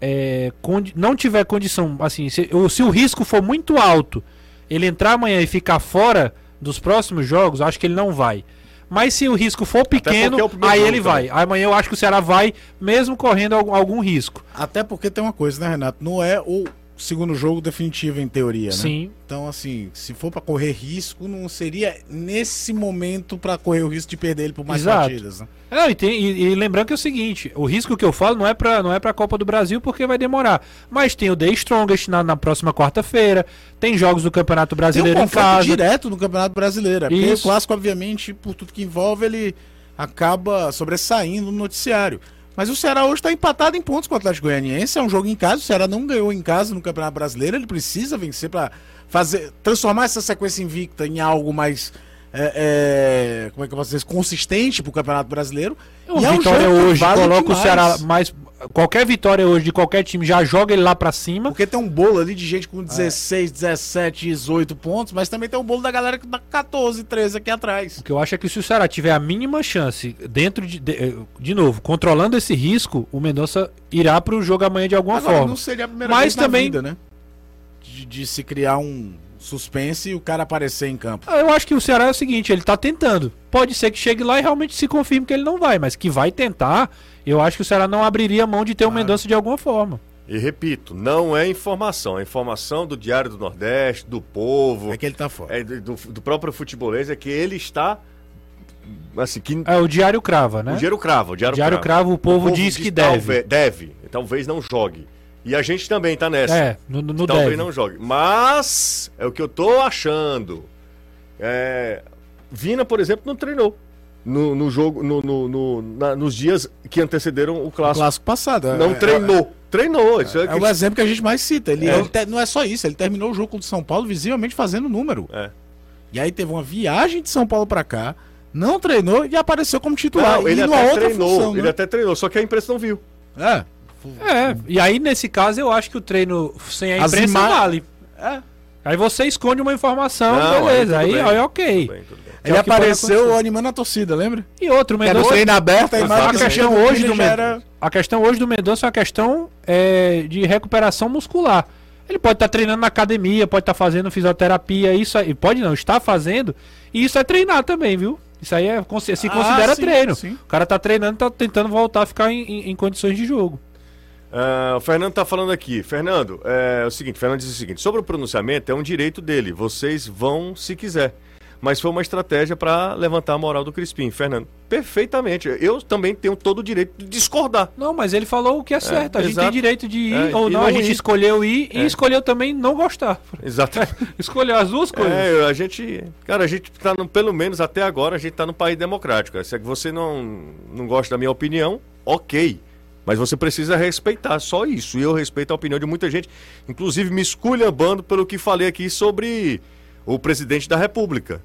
G: é, não tiver condição, assim, se, o- se o risco for muito alto, ele entrar amanhã e ficar fora dos próximos jogos, acho que ele não vai. Mas se o risco for pequeno,
B: é
G: aí
B: jogo
G: ele vai. Amanhã eu acho que o Ceará vai, mesmo correndo algum, algum risco.
F: Até porque tem uma coisa, né, Renato? Não é o segundo jogo definitivo em teoria, né?
G: Sim.
F: Então, assim, se for pra correr risco, não seria nesse momento pra correr o risco de perder ele por mais
G: Exato.
F: partidas, né?
G: Não, e, tem- e- e lembrando que é o seguinte, o risco que eu falo não é pra, não é pra Copa do Brasil porque vai demorar. Mas tem o The Strongest na, na próxima quarta-feira, tem jogos do Campeonato
F: Tem um
G: Brasileiro em casa.
F: direto no Campeonato Brasileiro. é Porque o clássico, obviamente, por tudo que envolve, ele acaba sobressaindo no noticiário. Mas o Ceará hoje está empatado em pontos com o Atlético Goianiense. É um jogo em casa. O Ceará não ganhou em casa no Campeonato Brasileiro. Ele precisa vencer para fazer transformar essa sequência invicta em algo mais é, é, como é que eu posso dizer, consistente para o Campeonato Brasileiro.
G: Uma
F: E é um
G: vitória
F: jogo que
G: hoje
F: vale
G: coloca o
F: demais.
G: Ceará mais. Qualquer vitória hoje de qualquer time já joga ele lá pra cima.
F: Porque tem um bolo ali de gente com 16, 17, 18 pontos, mas também tem um bolo da galera que tá 14, 13 aqui atrás.
G: O que eu acho é que se o Ceará tiver a mínima chance dentro de. De, de novo, controlando esse risco, o Mendonça irá pro jogo amanhã de alguma
F: Agora,
G: forma.
F: não seria a primeira
G: Mas
F: vez
G: também-
F: vida, né? De, de se criar um suspense e o cara aparecer em campo.
G: Ah, Eu acho que o Ceará é o seguinte, ele tá tentando. Pode ser que chegue lá e realmente se confirme que ele não vai, mas que vai tentar, eu acho que o Ceará não abriria mão de ter o Mendonça de alguma forma.
B: E repito, não é informação. É informação do Diário do Nordeste, do Povo,
F: É que ele tá fora.
B: é do, do- do próprio futebolês, é que ele está. Assim, que.
G: É o Diário Crava, né?
B: O Diário Cravo. O Diário,
G: Diário Cravo, o povo diz que deve.
B: deve. Talvez não jogue. E a gente também tá nessa.
G: É, no, no, no
B: Talvez
G: deve.
B: não jogue. Mas é o que eu tô achando. É, Vina, por exemplo, não treinou. No, no jogo, no, no- no- na- nos dias que antecederam o
F: O
B: clássico.
F: clássico passado. é-
B: Não
F: é-
B: treinou. Treinou. Isso é,
F: É o exemplo que a gente mais cita. Ele,
B: É.
F: ele te- não é só isso, ele terminou o jogo contra o São Paulo visivelmente fazendo número.
B: É.
F: E aí teve uma viagem de São Paulo pra cá, não treinou e apareceu como titular.
B: Não,
F: e
B: ele
F: numa
B: até
F: outra
B: treinou.
F: função, né?
B: Ele até treinou, só que a imprensa não viu.
F: É.
G: É, e aí nesse caso eu acho que o treino sem a
F: As
G: imprensa
F: ima-
G: vale.
F: É.
G: Aí você esconde uma informação,
B: Não,
G: beleza.
B: aí
G: Aí, aí,
B: bem.
G: ok.
B: Tudo bem, tudo bem.
G: Que
F: Ele
G: é
F: apareceu animando a torcida, lembra?
G: E outro, o
F: Era o
G: Mendonça.
F: treino aberto, a
G: A questão hoje do
F: era...
G: A questão hoje do Mendonça é uma questão é, de recuperação muscular. Ele pode estar treinando na academia, pode estar fazendo fisioterapia, isso aí. Pode não, está fazendo. E isso é treinar também, viu? Isso aí é, se
F: Ah,
G: considera
F: sim,
G: treino.
F: sim.
G: O cara tá treinando, tá tentando voltar a ficar em, em- em condições de jogo.
B: Ah, o Fernando tá falando aqui. Fernando, é o seguinte, Fernando diz o seguinte, sobre o pronunciamento é um direito dele, vocês vão se quiser. Mas foi uma estratégia para levantar a moral do Crispim. Fernando, perfeitamente. Eu também tenho todo o direito de discordar.
G: Não, mas ele falou o que é certo. a gente
B: exato.
G: tem direito de ir
B: É,
G: ou não.
B: não
G: A gente
B: ir.
G: escolheu ir
B: É.
G: e escolheu também não gostar.
B: Exatamente.
G: Escolheu as duas coisas.
B: É, a gente. Cara, a gente tá no, pelo menos até agora, a gente tá num país democrático. Se é que você não, não gosta da minha opinião, ok. Mas você precisa respeitar, só isso. E eu respeito a opinião de muita gente, inclusive me esculhambando pelo que falei aqui sobre o presidente da República.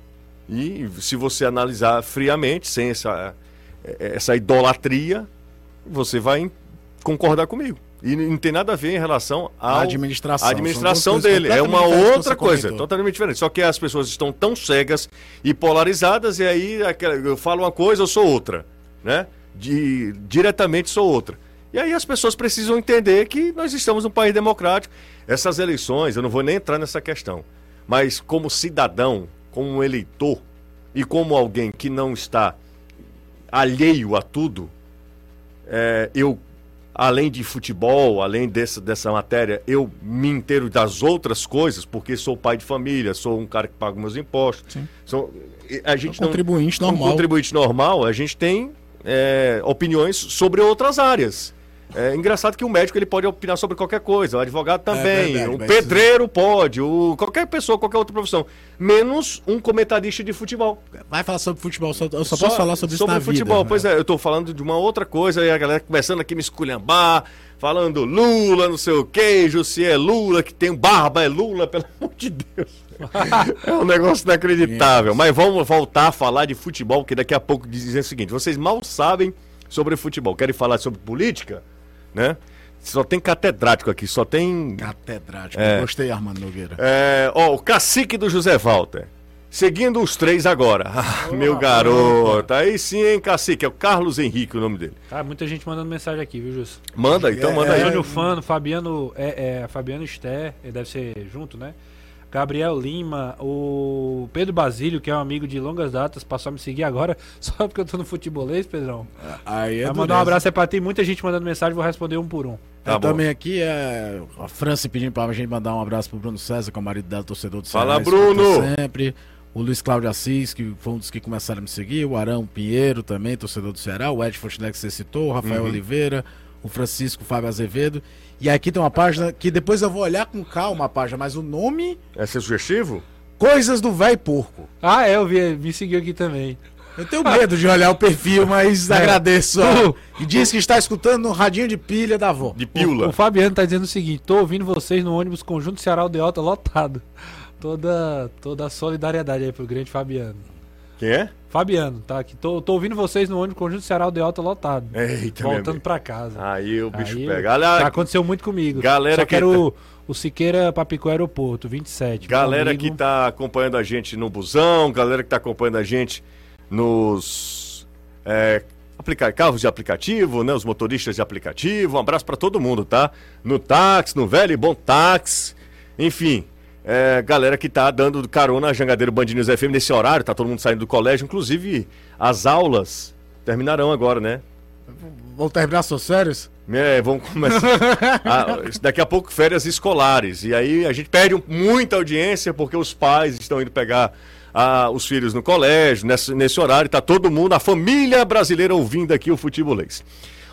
B: E se você analisar friamente, sem essa, essa idolatria, você vai concordar comigo. E não tem nada a ver em relação à
F: administração.
B: administração dele. É uma outra coisa, totalmente diferente. Só que as pessoas estão tão cegas e polarizadas, e aí eu falo uma coisa, eu sou outra. Né? De, diretamente sou outra. E aí as pessoas precisam entender que nós estamos num país democrático. Essas eleições, eu não vou nem entrar nessa questão. Mas como cidadão, como um eleitor e como alguém que não está alheio a tudo, é, eu, além de futebol, além dessa, dessa matéria, eu me inteiro das outras coisas, porque sou pai de família, sou um cara que paga meus impostos.
F: Sim.
B: Sou, a gente
F: Um contribuinte
B: não,
F: normal.
B: Um contribuinte normal, a gente tem é, opiniões sobre outras áreas. É engraçado que o médico ele pode opinar sobre qualquer coisa, o advogado também,
F: verdade,
B: o pedreiro pode, o, qualquer pessoa, qualquer outra profissão, menos um comentarista de futebol.
F: Vai falar sobre futebol, só- eu só, posso falar sobre, isso na
B: futebol.
F: vida.
B: Pois é, eu tô falando de uma outra coisa e a galera começando aqui me esculhambar, falando Lula, não sei o que, se é Lula, que tem barba, é Lula, pelo amor de Deus. é um negócio inacreditável. Mas vamos voltar a falar de futebol, que daqui a pouco dizem o seguinte: vocês mal sabem sobre futebol. Querem falar sobre política? Né? Só tem catedrático aqui, só tem.
F: Catedrático.
B: É.
F: Gostei, Armando Nogueira.
B: É, ó, o cacique do José Walter. Seguindo os três agora. Ah, meu garoto. Aí sim, hein, cacique. É o Carlos Henrique o nome dele.
G: Tá, muita gente mandando mensagem aqui, viu, Jus?
B: Manda, então
F: É,
B: manda aí.
G: Júnior Fano, Fabiano, é, é, Fabiano ele deve ser junto, né? Gabriel Lima, o Pedro Basílio, que é um amigo de longas datas, passou a me seguir agora, só porque eu tô no futebolês, Pedrão.
F: Aí é
G: Vai mandar um abraço é pra ti, muita gente mandando mensagem, vou responder um por um.
B: Tá
F: eu
B: bom.
F: também aqui é a França pedindo pra gente mandar um abraço pro Bruno César, que é o marido dela, torcedor do
B: Fala,
F: escuta
B: Bruno!
F: Sempre. O Luiz Cláudio Assis, que foi um dos que começaram a me seguir. O Arão Pinheiro também, torcedor do Ceará. O Ed Fortileg que você citou. O Rafael
B: Uhum.
F: Oliveira. O Francisco Fábio Azevedo. E aqui tem uma página que depois eu vou olhar com calma a página, mas o nome...
B: É ser sugestivo?
F: Coisas do Véi Porco.
G: Ah, é, eu vi, me seguiu aqui também.
F: Eu tenho medo de olhar o perfil, mas
G: É.
F: agradeço. ó. E diz que está escutando no radinho de pilha da avó.
B: De
G: O,
B: pílula.
G: o Fabiano tá dizendo o seguinte: tô ouvindo vocês no ônibus Conjunto Ceará Aldeota lotado. Toda, toda a solidariedade aí pro grande Fabiano.
B: Quem é?
G: Fabiano, tá aqui. Tô, tô ouvindo vocês no ônibus Conjunto Ceará Aldeota lotado.
B: Eita,
G: voltando pra casa.
B: Aí o bicho
G: Aí,
B: pega. Olha,
G: aconteceu muito comigo.
B: Galera
G: Só
B: tá-
G: o, o Siqueira Papicó Aeroporto, 27. meu
B: galera que tá acompanhando a gente no busão, galera que tá acompanhando a gente nos é, aplica- carros de aplicativo, né? Os motoristas de aplicativo. Um abraço pra todo mundo, tá? No táxi, no velho e bom táxi. Enfim, é, galera que tá dando carona a Jangadeiro Band News FM nesse horário, tá todo mundo saindo do colégio. Inclusive, as aulas terminarão agora, né?
F: Vou terminar suas férias?
B: É, vamos começar. Ah, daqui a pouco, férias escolares. E aí a gente perde muita audiência porque os pais estão indo pegar ah, os filhos no colégio, nesse, nesse horário. Tá todo mundo, a família brasileira ouvindo aqui o futebolês.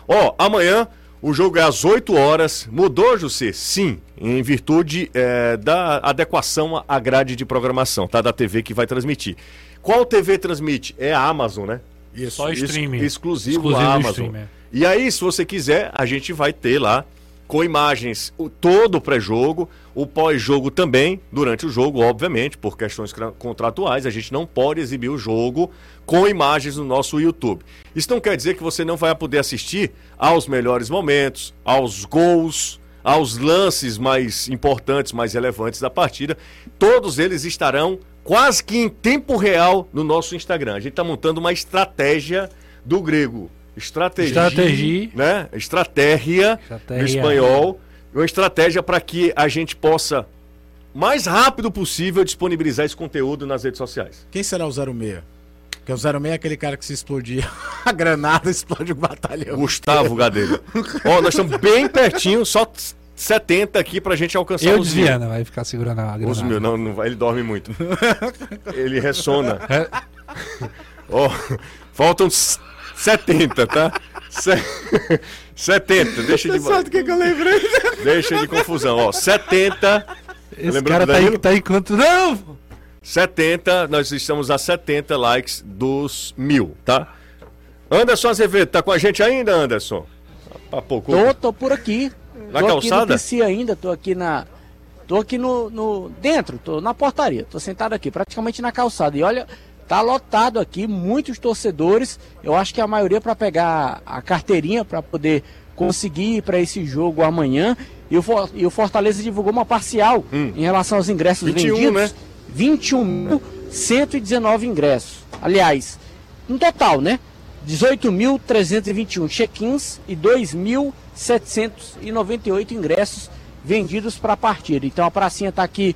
B: Ó, amanhã O jogo é às 8 horas. Mudou, José? Sim, em virtude é, da adequação à grade de programação, tá? Da TV que vai transmitir. Qual TV transmite? É a Amazon, né?
F: Isso.
G: Só streaming.
B: Ex- exclusivo,
G: Exclusivo
B: Amazon.
G: stream, é.
B: E aí, se você quiser, a gente vai ter lá com imagens o, todo o pré-jogo, o pós-jogo também, durante o jogo, obviamente, por questões contratuais, a gente não pode exibir o jogo com imagens no nosso YouTube. Isso não quer dizer que você não vai poder assistir aos melhores momentos, aos gols, aos lances mais importantes, mais relevantes da partida. Todos eles estarão quase que em tempo real no nosso Instagram. A gente está montando uma estratégia do grego. Estratégia,
G: Estratégia.
B: né? Estratégia,
G: Estratégia.
B: no espanhol. Uma estratégia para que a gente possa, mais rápido possível, disponibilizar esse conteúdo nas redes sociais.
F: Quem será o 06? Porque o 06 é aquele cara que se explodir a granada, explode o batalhão.
B: Gustavo Gadelha. Ó, nós estamos bem pertinho, só 70 aqui pra gente alcançar
G: Eu
B: os mil.
G: desviando, vai ficar segurando a granada.
B: Os mil, não, não vai, ele dorme muito. ele ressona.
G: É,
B: Ó, faltam s- 70, tá? Se- 70, deixa de,
F: Sabe que, que eu lembrei?
B: deixa de confusão. Ó, 70,
G: esse
B: Lembrou
G: cara tá aí, tá aí quanto. Não!
B: 70, nós estamos a 70 likes dos mil, tá? Anderson Azevedo, tá com a gente ainda, Anderson? Papocou.
D: Tô, tô por aqui.
B: Na
D: tô
B: calçada?
D: aqui no PC ainda, tô aqui na. Tô aqui no, no. Dentro, tô na portaria. Tô sentado aqui, praticamente na calçada. E olha, tá lotado aqui, muitos torcedores. Eu acho que a maioria para pegar a carteirinha para poder conseguir ir para esse jogo amanhã. E o, For- e o Fortaleza divulgou uma parcial em relação aos ingressos
B: 21,
D: vendidos.
B: né?
D: 21.119 ingressos. Aliás, no total, né? 18.321 check-ins e 2.798 ingressos vendidos para a partida. Então a pracinha está aqui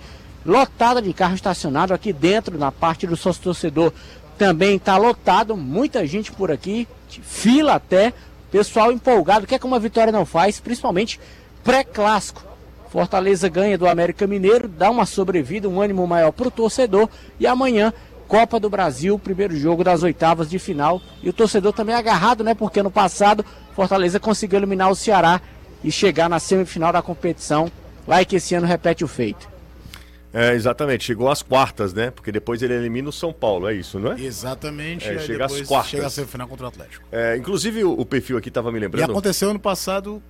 D: lotada de carro estacionado aqui dentro, na parte do sócio torcedor também está lotado, muita gente por aqui, fila até, pessoal empolgado, quer que uma vitória não faz, principalmente pré-clássico. Fortaleza ganha do América Mineiro, dá uma sobrevida, um ânimo maior para o torcedor. E amanhã, Copa do Brasil, primeiro jogo das oitavas de final. E o torcedor também agarrado, né? Porque no passado, Fortaleza conseguiu eliminar o Ceará e chegar na semifinal da competição. Vai que esse ano repete o feito.
B: É, exatamente, chegou às quartas, né? Porque depois ele elimina o São Paulo, é isso, não é?
F: Exatamente.
B: É, chega às quartas.
F: Chega a semifinal contra o Atlético.
B: É, inclusive o, o perfil aqui tava me
F: E
B: lembrando.
F: aconteceu ano passado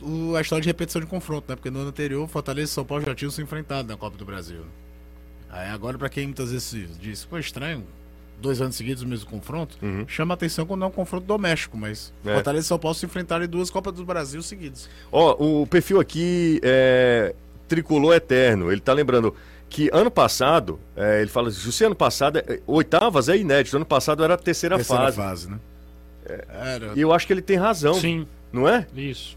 F: o- a história de repetição de confronto, né? Porque no ano anterior, Fortaleza e São Paulo já tinham se enfrentado na Copa do Brasil. Aí agora, pra quem muitas vezes diz, pô, estranho, dois anos seguidos o mesmo confronto, chama atenção quando é um confronto doméstico, mas
B: É.
F: Fortaleza e São Paulo se enfrentaram em duas Copas do Brasil seguidas.
B: Ó, o perfil aqui é Tricolor Eterno. Ele tá lembrando que ano passado, é, ele fala assim, se ano passado, é, oitavas é inédito, ano passado era a terceira,
F: Terceira
B: fase.
F: fase, né? Era.
B: E eu acho que ele tem razão,
G: Sim,
B: não é?
G: isso.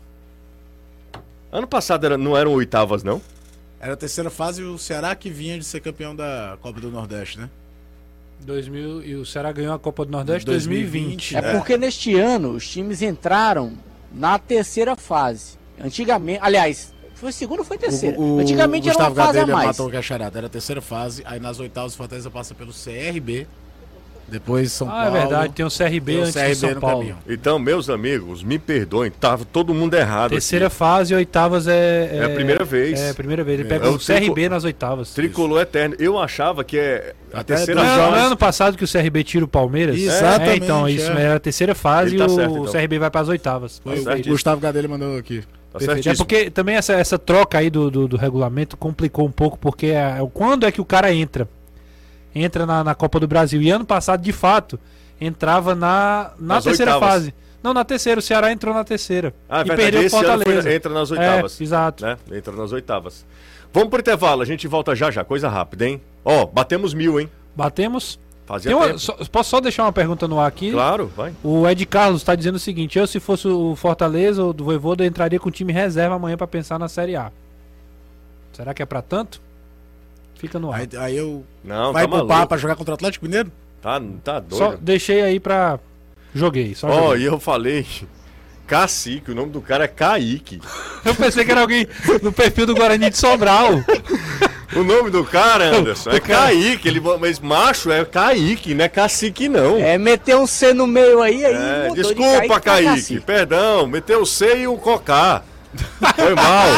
B: Ano passado era, não eram oitavas, não?
F: Era a terceira fase e o Ceará que vinha de ser campeão da Copa do Nordeste, né?
G: 2000, e o Ceará ganhou a Copa do Nordeste em
F: 2020.
G: 2020.
D: É
F: É.
D: porque neste ano os times entraram na terceira fase. Antigamente, aliás, foi segunda ou foi terceira?
F: O, o
D: Antigamente era
F: Gustavo
D: uma fase a
F: Gadelha
D: mais.
F: matou o Cacharada. Era a terceira fase, aí nas oitavas o Fortaleza passa pelo CRB, depois São
G: Ah,
F: Paulo.
G: é verdade, tem o CRB
F: tem o
G: antes do
F: CRB
G: São Paulo.
F: caminho.
B: Então, meus amigos, me perdoem, tava todo mundo errado.
G: Terceira
B: aqui.
G: fase, oitavas é.
B: É a primeira vez.
G: É a primeira vez. Ele
B: É
G: pega
B: o
G: o CRB nas oitavas.
B: Tricolor Eterno. Eu achava que é a
F: Até
B: terceira
G: Não, é-
B: fase.
G: não é ano passado que o CRB tira o Palmeiras?
F: Exatamente,
G: É, então, isso
F: é.
G: era a terceira fase
B: tá
G: e o
B: certo, então.
G: CRB vai para as oitavas.
F: Foi o. Gustavo Gadelha mandou aqui.
B: Tá.
G: É porque também essa, essa troca aí do, do, do regulamento complicou um pouco, porque é, quando é que o cara entra? Entra na, na Copa do Brasil. E ano passado, de fato, entrava na, na terceira
B: oitavas.
G: fase. Não, na terceira, o Ceará entrou na terceira.
B: Ah, é
G: e
B: verdade.
G: perdeu o Fortaleza.
B: foi- entra nas oitavas.
G: É, exato.
B: né? Entra nas oitavas. Vamos pro intervalo, a gente volta já já, coisa rápida, hein? Ó, batemos mil, hein?
G: Batemos.
B: Fazia
G: Tem uma-
B: tempo.
G: só- posso só deixar uma pergunta no ar aqui?
B: Claro, vai.
G: O Ed Carlos está dizendo o seguinte: eu, se fosse o Fortaleza ou do Voivoda, eu entraria com o time reserva amanhã para pensar na Série A. Será que é para tanto? Fica no ar.
F: Aí, aí eu.
B: Não,
F: vai
B: tá
F: poupar pra jogar contra o Atlético Mineiro?
B: Tá, tá
G: Só
B: doido.
G: deixei aí pra. Joguei, só
B: Ó,
G: joguei.
B: e eu falei Cacique, o nome do cara é Kaique.
G: Eu pensei que era alguém no perfil do Guarani de Sobral.
B: O nome do cara, Anderson, é Kaique. Ele, mas macho é Kaique, não é cacique, não.
D: É, meter um C no meio aí, aí
B: É,
D: mudou de
B: desculpa,
D: Kaique
B: Kaique. Perdão, meteu o C e o cocá. Foi mal.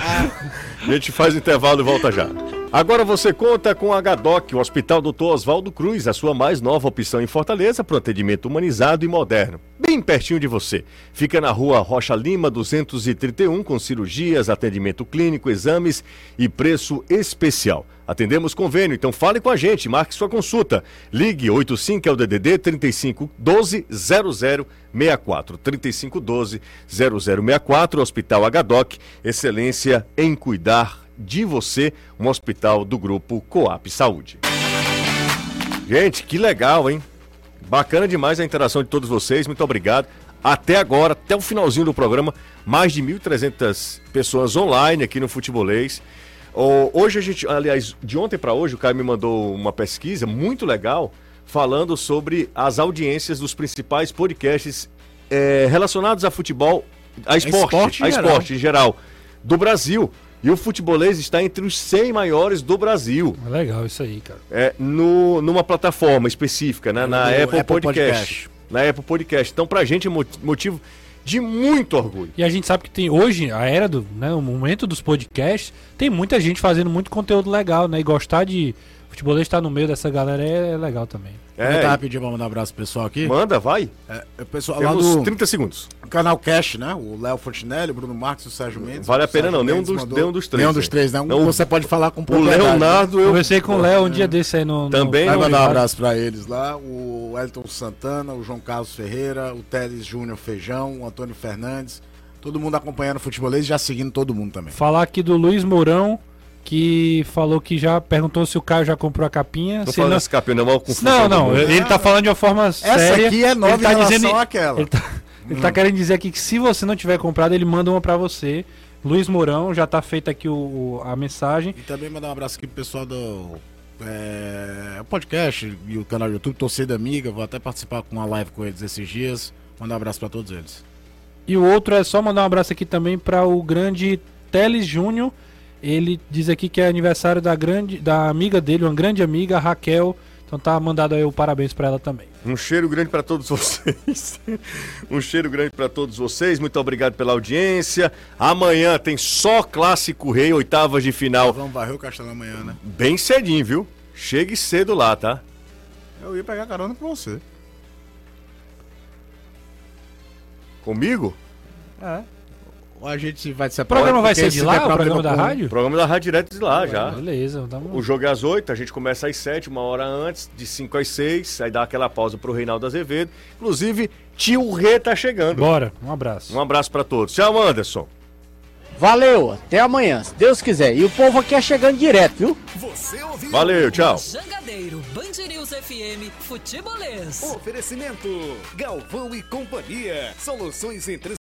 B: A gente faz intervalo e volta já. Agora você conta com a HDOC, o Hospital Dr. Oswaldo Cruz, a sua mais nova opção em Fortaleza para um atendimento humanizado e moderno. Bem pertinho de você. Fica na rua Rocha Lima, 231, com cirurgias, atendimento clínico, exames e preço especial. Atendemos convênio, então fale com a gente, marque sua consulta. Ligue 85 é o DDD 3512 0064. 3512 0064, Hospital HDOC, excelência em cuidar de você, um hospital do grupo Coap Saúde. Gente, que legal, hein? Bacana demais a interação de todos vocês, muito obrigado. Até agora, até o finalzinho do programa, mais de 1.300 pessoas online aqui no Futebolês. Hoje a gente, aliás, de ontem para hoje, o Caio me mandou uma pesquisa muito legal falando sobre as audiências dos principais podcasts eh, relacionados a futebol, a esporte,
F: esporte
B: a
F: geral.
B: esporte em geral do Brasil. E o futebolês está entre os 100 maiores do Brasil.
G: É legal isso aí, cara.
B: É, no, numa plataforma específica, né? Na
F: No
B: Apple,
F: Apple
B: Podcast.
F: Podcast.
B: Na Apple Podcast. Então, pra gente é mo- motivo de muito orgulho.
G: E a gente sabe que tem hoje, a era do, né, o momento dos podcasts, tem muita gente fazendo muito conteúdo legal, né? E gostar de futebolês estar no meio dessa galera é, é legal também.
F: É,
B: É,
F: tá rapidinho pra mandar um abraço pro pessoal aqui.
B: manda, vai.
F: É, o pessoal lá
B: Temos
F: do
B: 30 segundos.
F: canal Cash, né? O Léo Fontinelli, o Bruno Marques e o Sérgio Mendes.
B: Vale a
F: O
B: pena não, nenhum dos-
F: mandou-
B: nenhum dos três,
F: Nenhum
B: né?
F: dos três, né? Um
B: Não,
F: você pode falar com
B: O
F: né?
B: Leonardo, eu.
G: Conversei com o Léo um dia desse aí no. no-
B: Também
F: Vai mandar um abraço pra eles lá. O Elton Santana, o João Carlos Ferreira, o Teles Júnior Feijão, o Antônio Fernandes. Todo mundo acompanhando o futebolês e já seguindo todo mundo também.
G: Falar aqui do Luiz Mourão, que falou que já perguntou se o Caio já comprou a capinha.
B: Não
G: se
B: fala
G: não...
B: desse capinha, não, mal com
G: não, não, ele tá falando de uma forma
F: Essa
G: séria.
F: aqui é nova
G: ele tá
F: em relação
G: dizendo,
F: àquela.
G: Ele tá, ele tá querendo dizer aqui que se você não tiver comprado, ele manda uma pra você. Luiz Mourão, já tá feita aqui o, o- a mensagem.
F: E também mandar um abraço aqui pro pessoal do é, podcast e o canal do YouTube, Torcida Amiga. Vou até participar com uma live com eles esses dias. Mandar um abraço pra todos eles.
G: E o outro é só mandar um abraço aqui também para o grande Teles Júnior. Ele diz aqui que é aniversário da grande da amiga dele, uma grande amiga, a Raquel. Então tá mandado aí o parabéns para ela também.
B: Um cheiro grande para todos vocês. um cheiro grande para todos vocês. Muito obrigado pela audiência. Amanhã tem só Clássico Rei, oitavas de final.
F: Vamos varrer o Castelo amanhã, né?
B: Bem cedinho, viu? Chegue cedo lá, tá?
F: Eu ia pegar carona com você.
B: Comigo?
F: É. Ou a gente vai se
G: O programa vai ser de lá,
F: é
G: o programa da
F: com-
G: rádio?
B: O programa da Rádio Direto de lá já.
G: Beleza, tá bom.
B: O jogo é às 8, a gente começa às 7, uma hora antes, de 5 às 6, aí dá aquela pausa pro Reinaldo Azevedo. Inclusive, tio Rê tá chegando.
G: Bora, um abraço.
B: Um abraço para todos. Tchau, Anderson.
D: Valeu, até amanhã, se Deus quiser. E o povo aqui é chegando direto, viu?
C: Você ouviu?
B: Valeu, tchau.
A: Jangadeiro, Band News FM, Futebolês.
C: Oferecimento: Galvão e Companhia. Soluções em trans-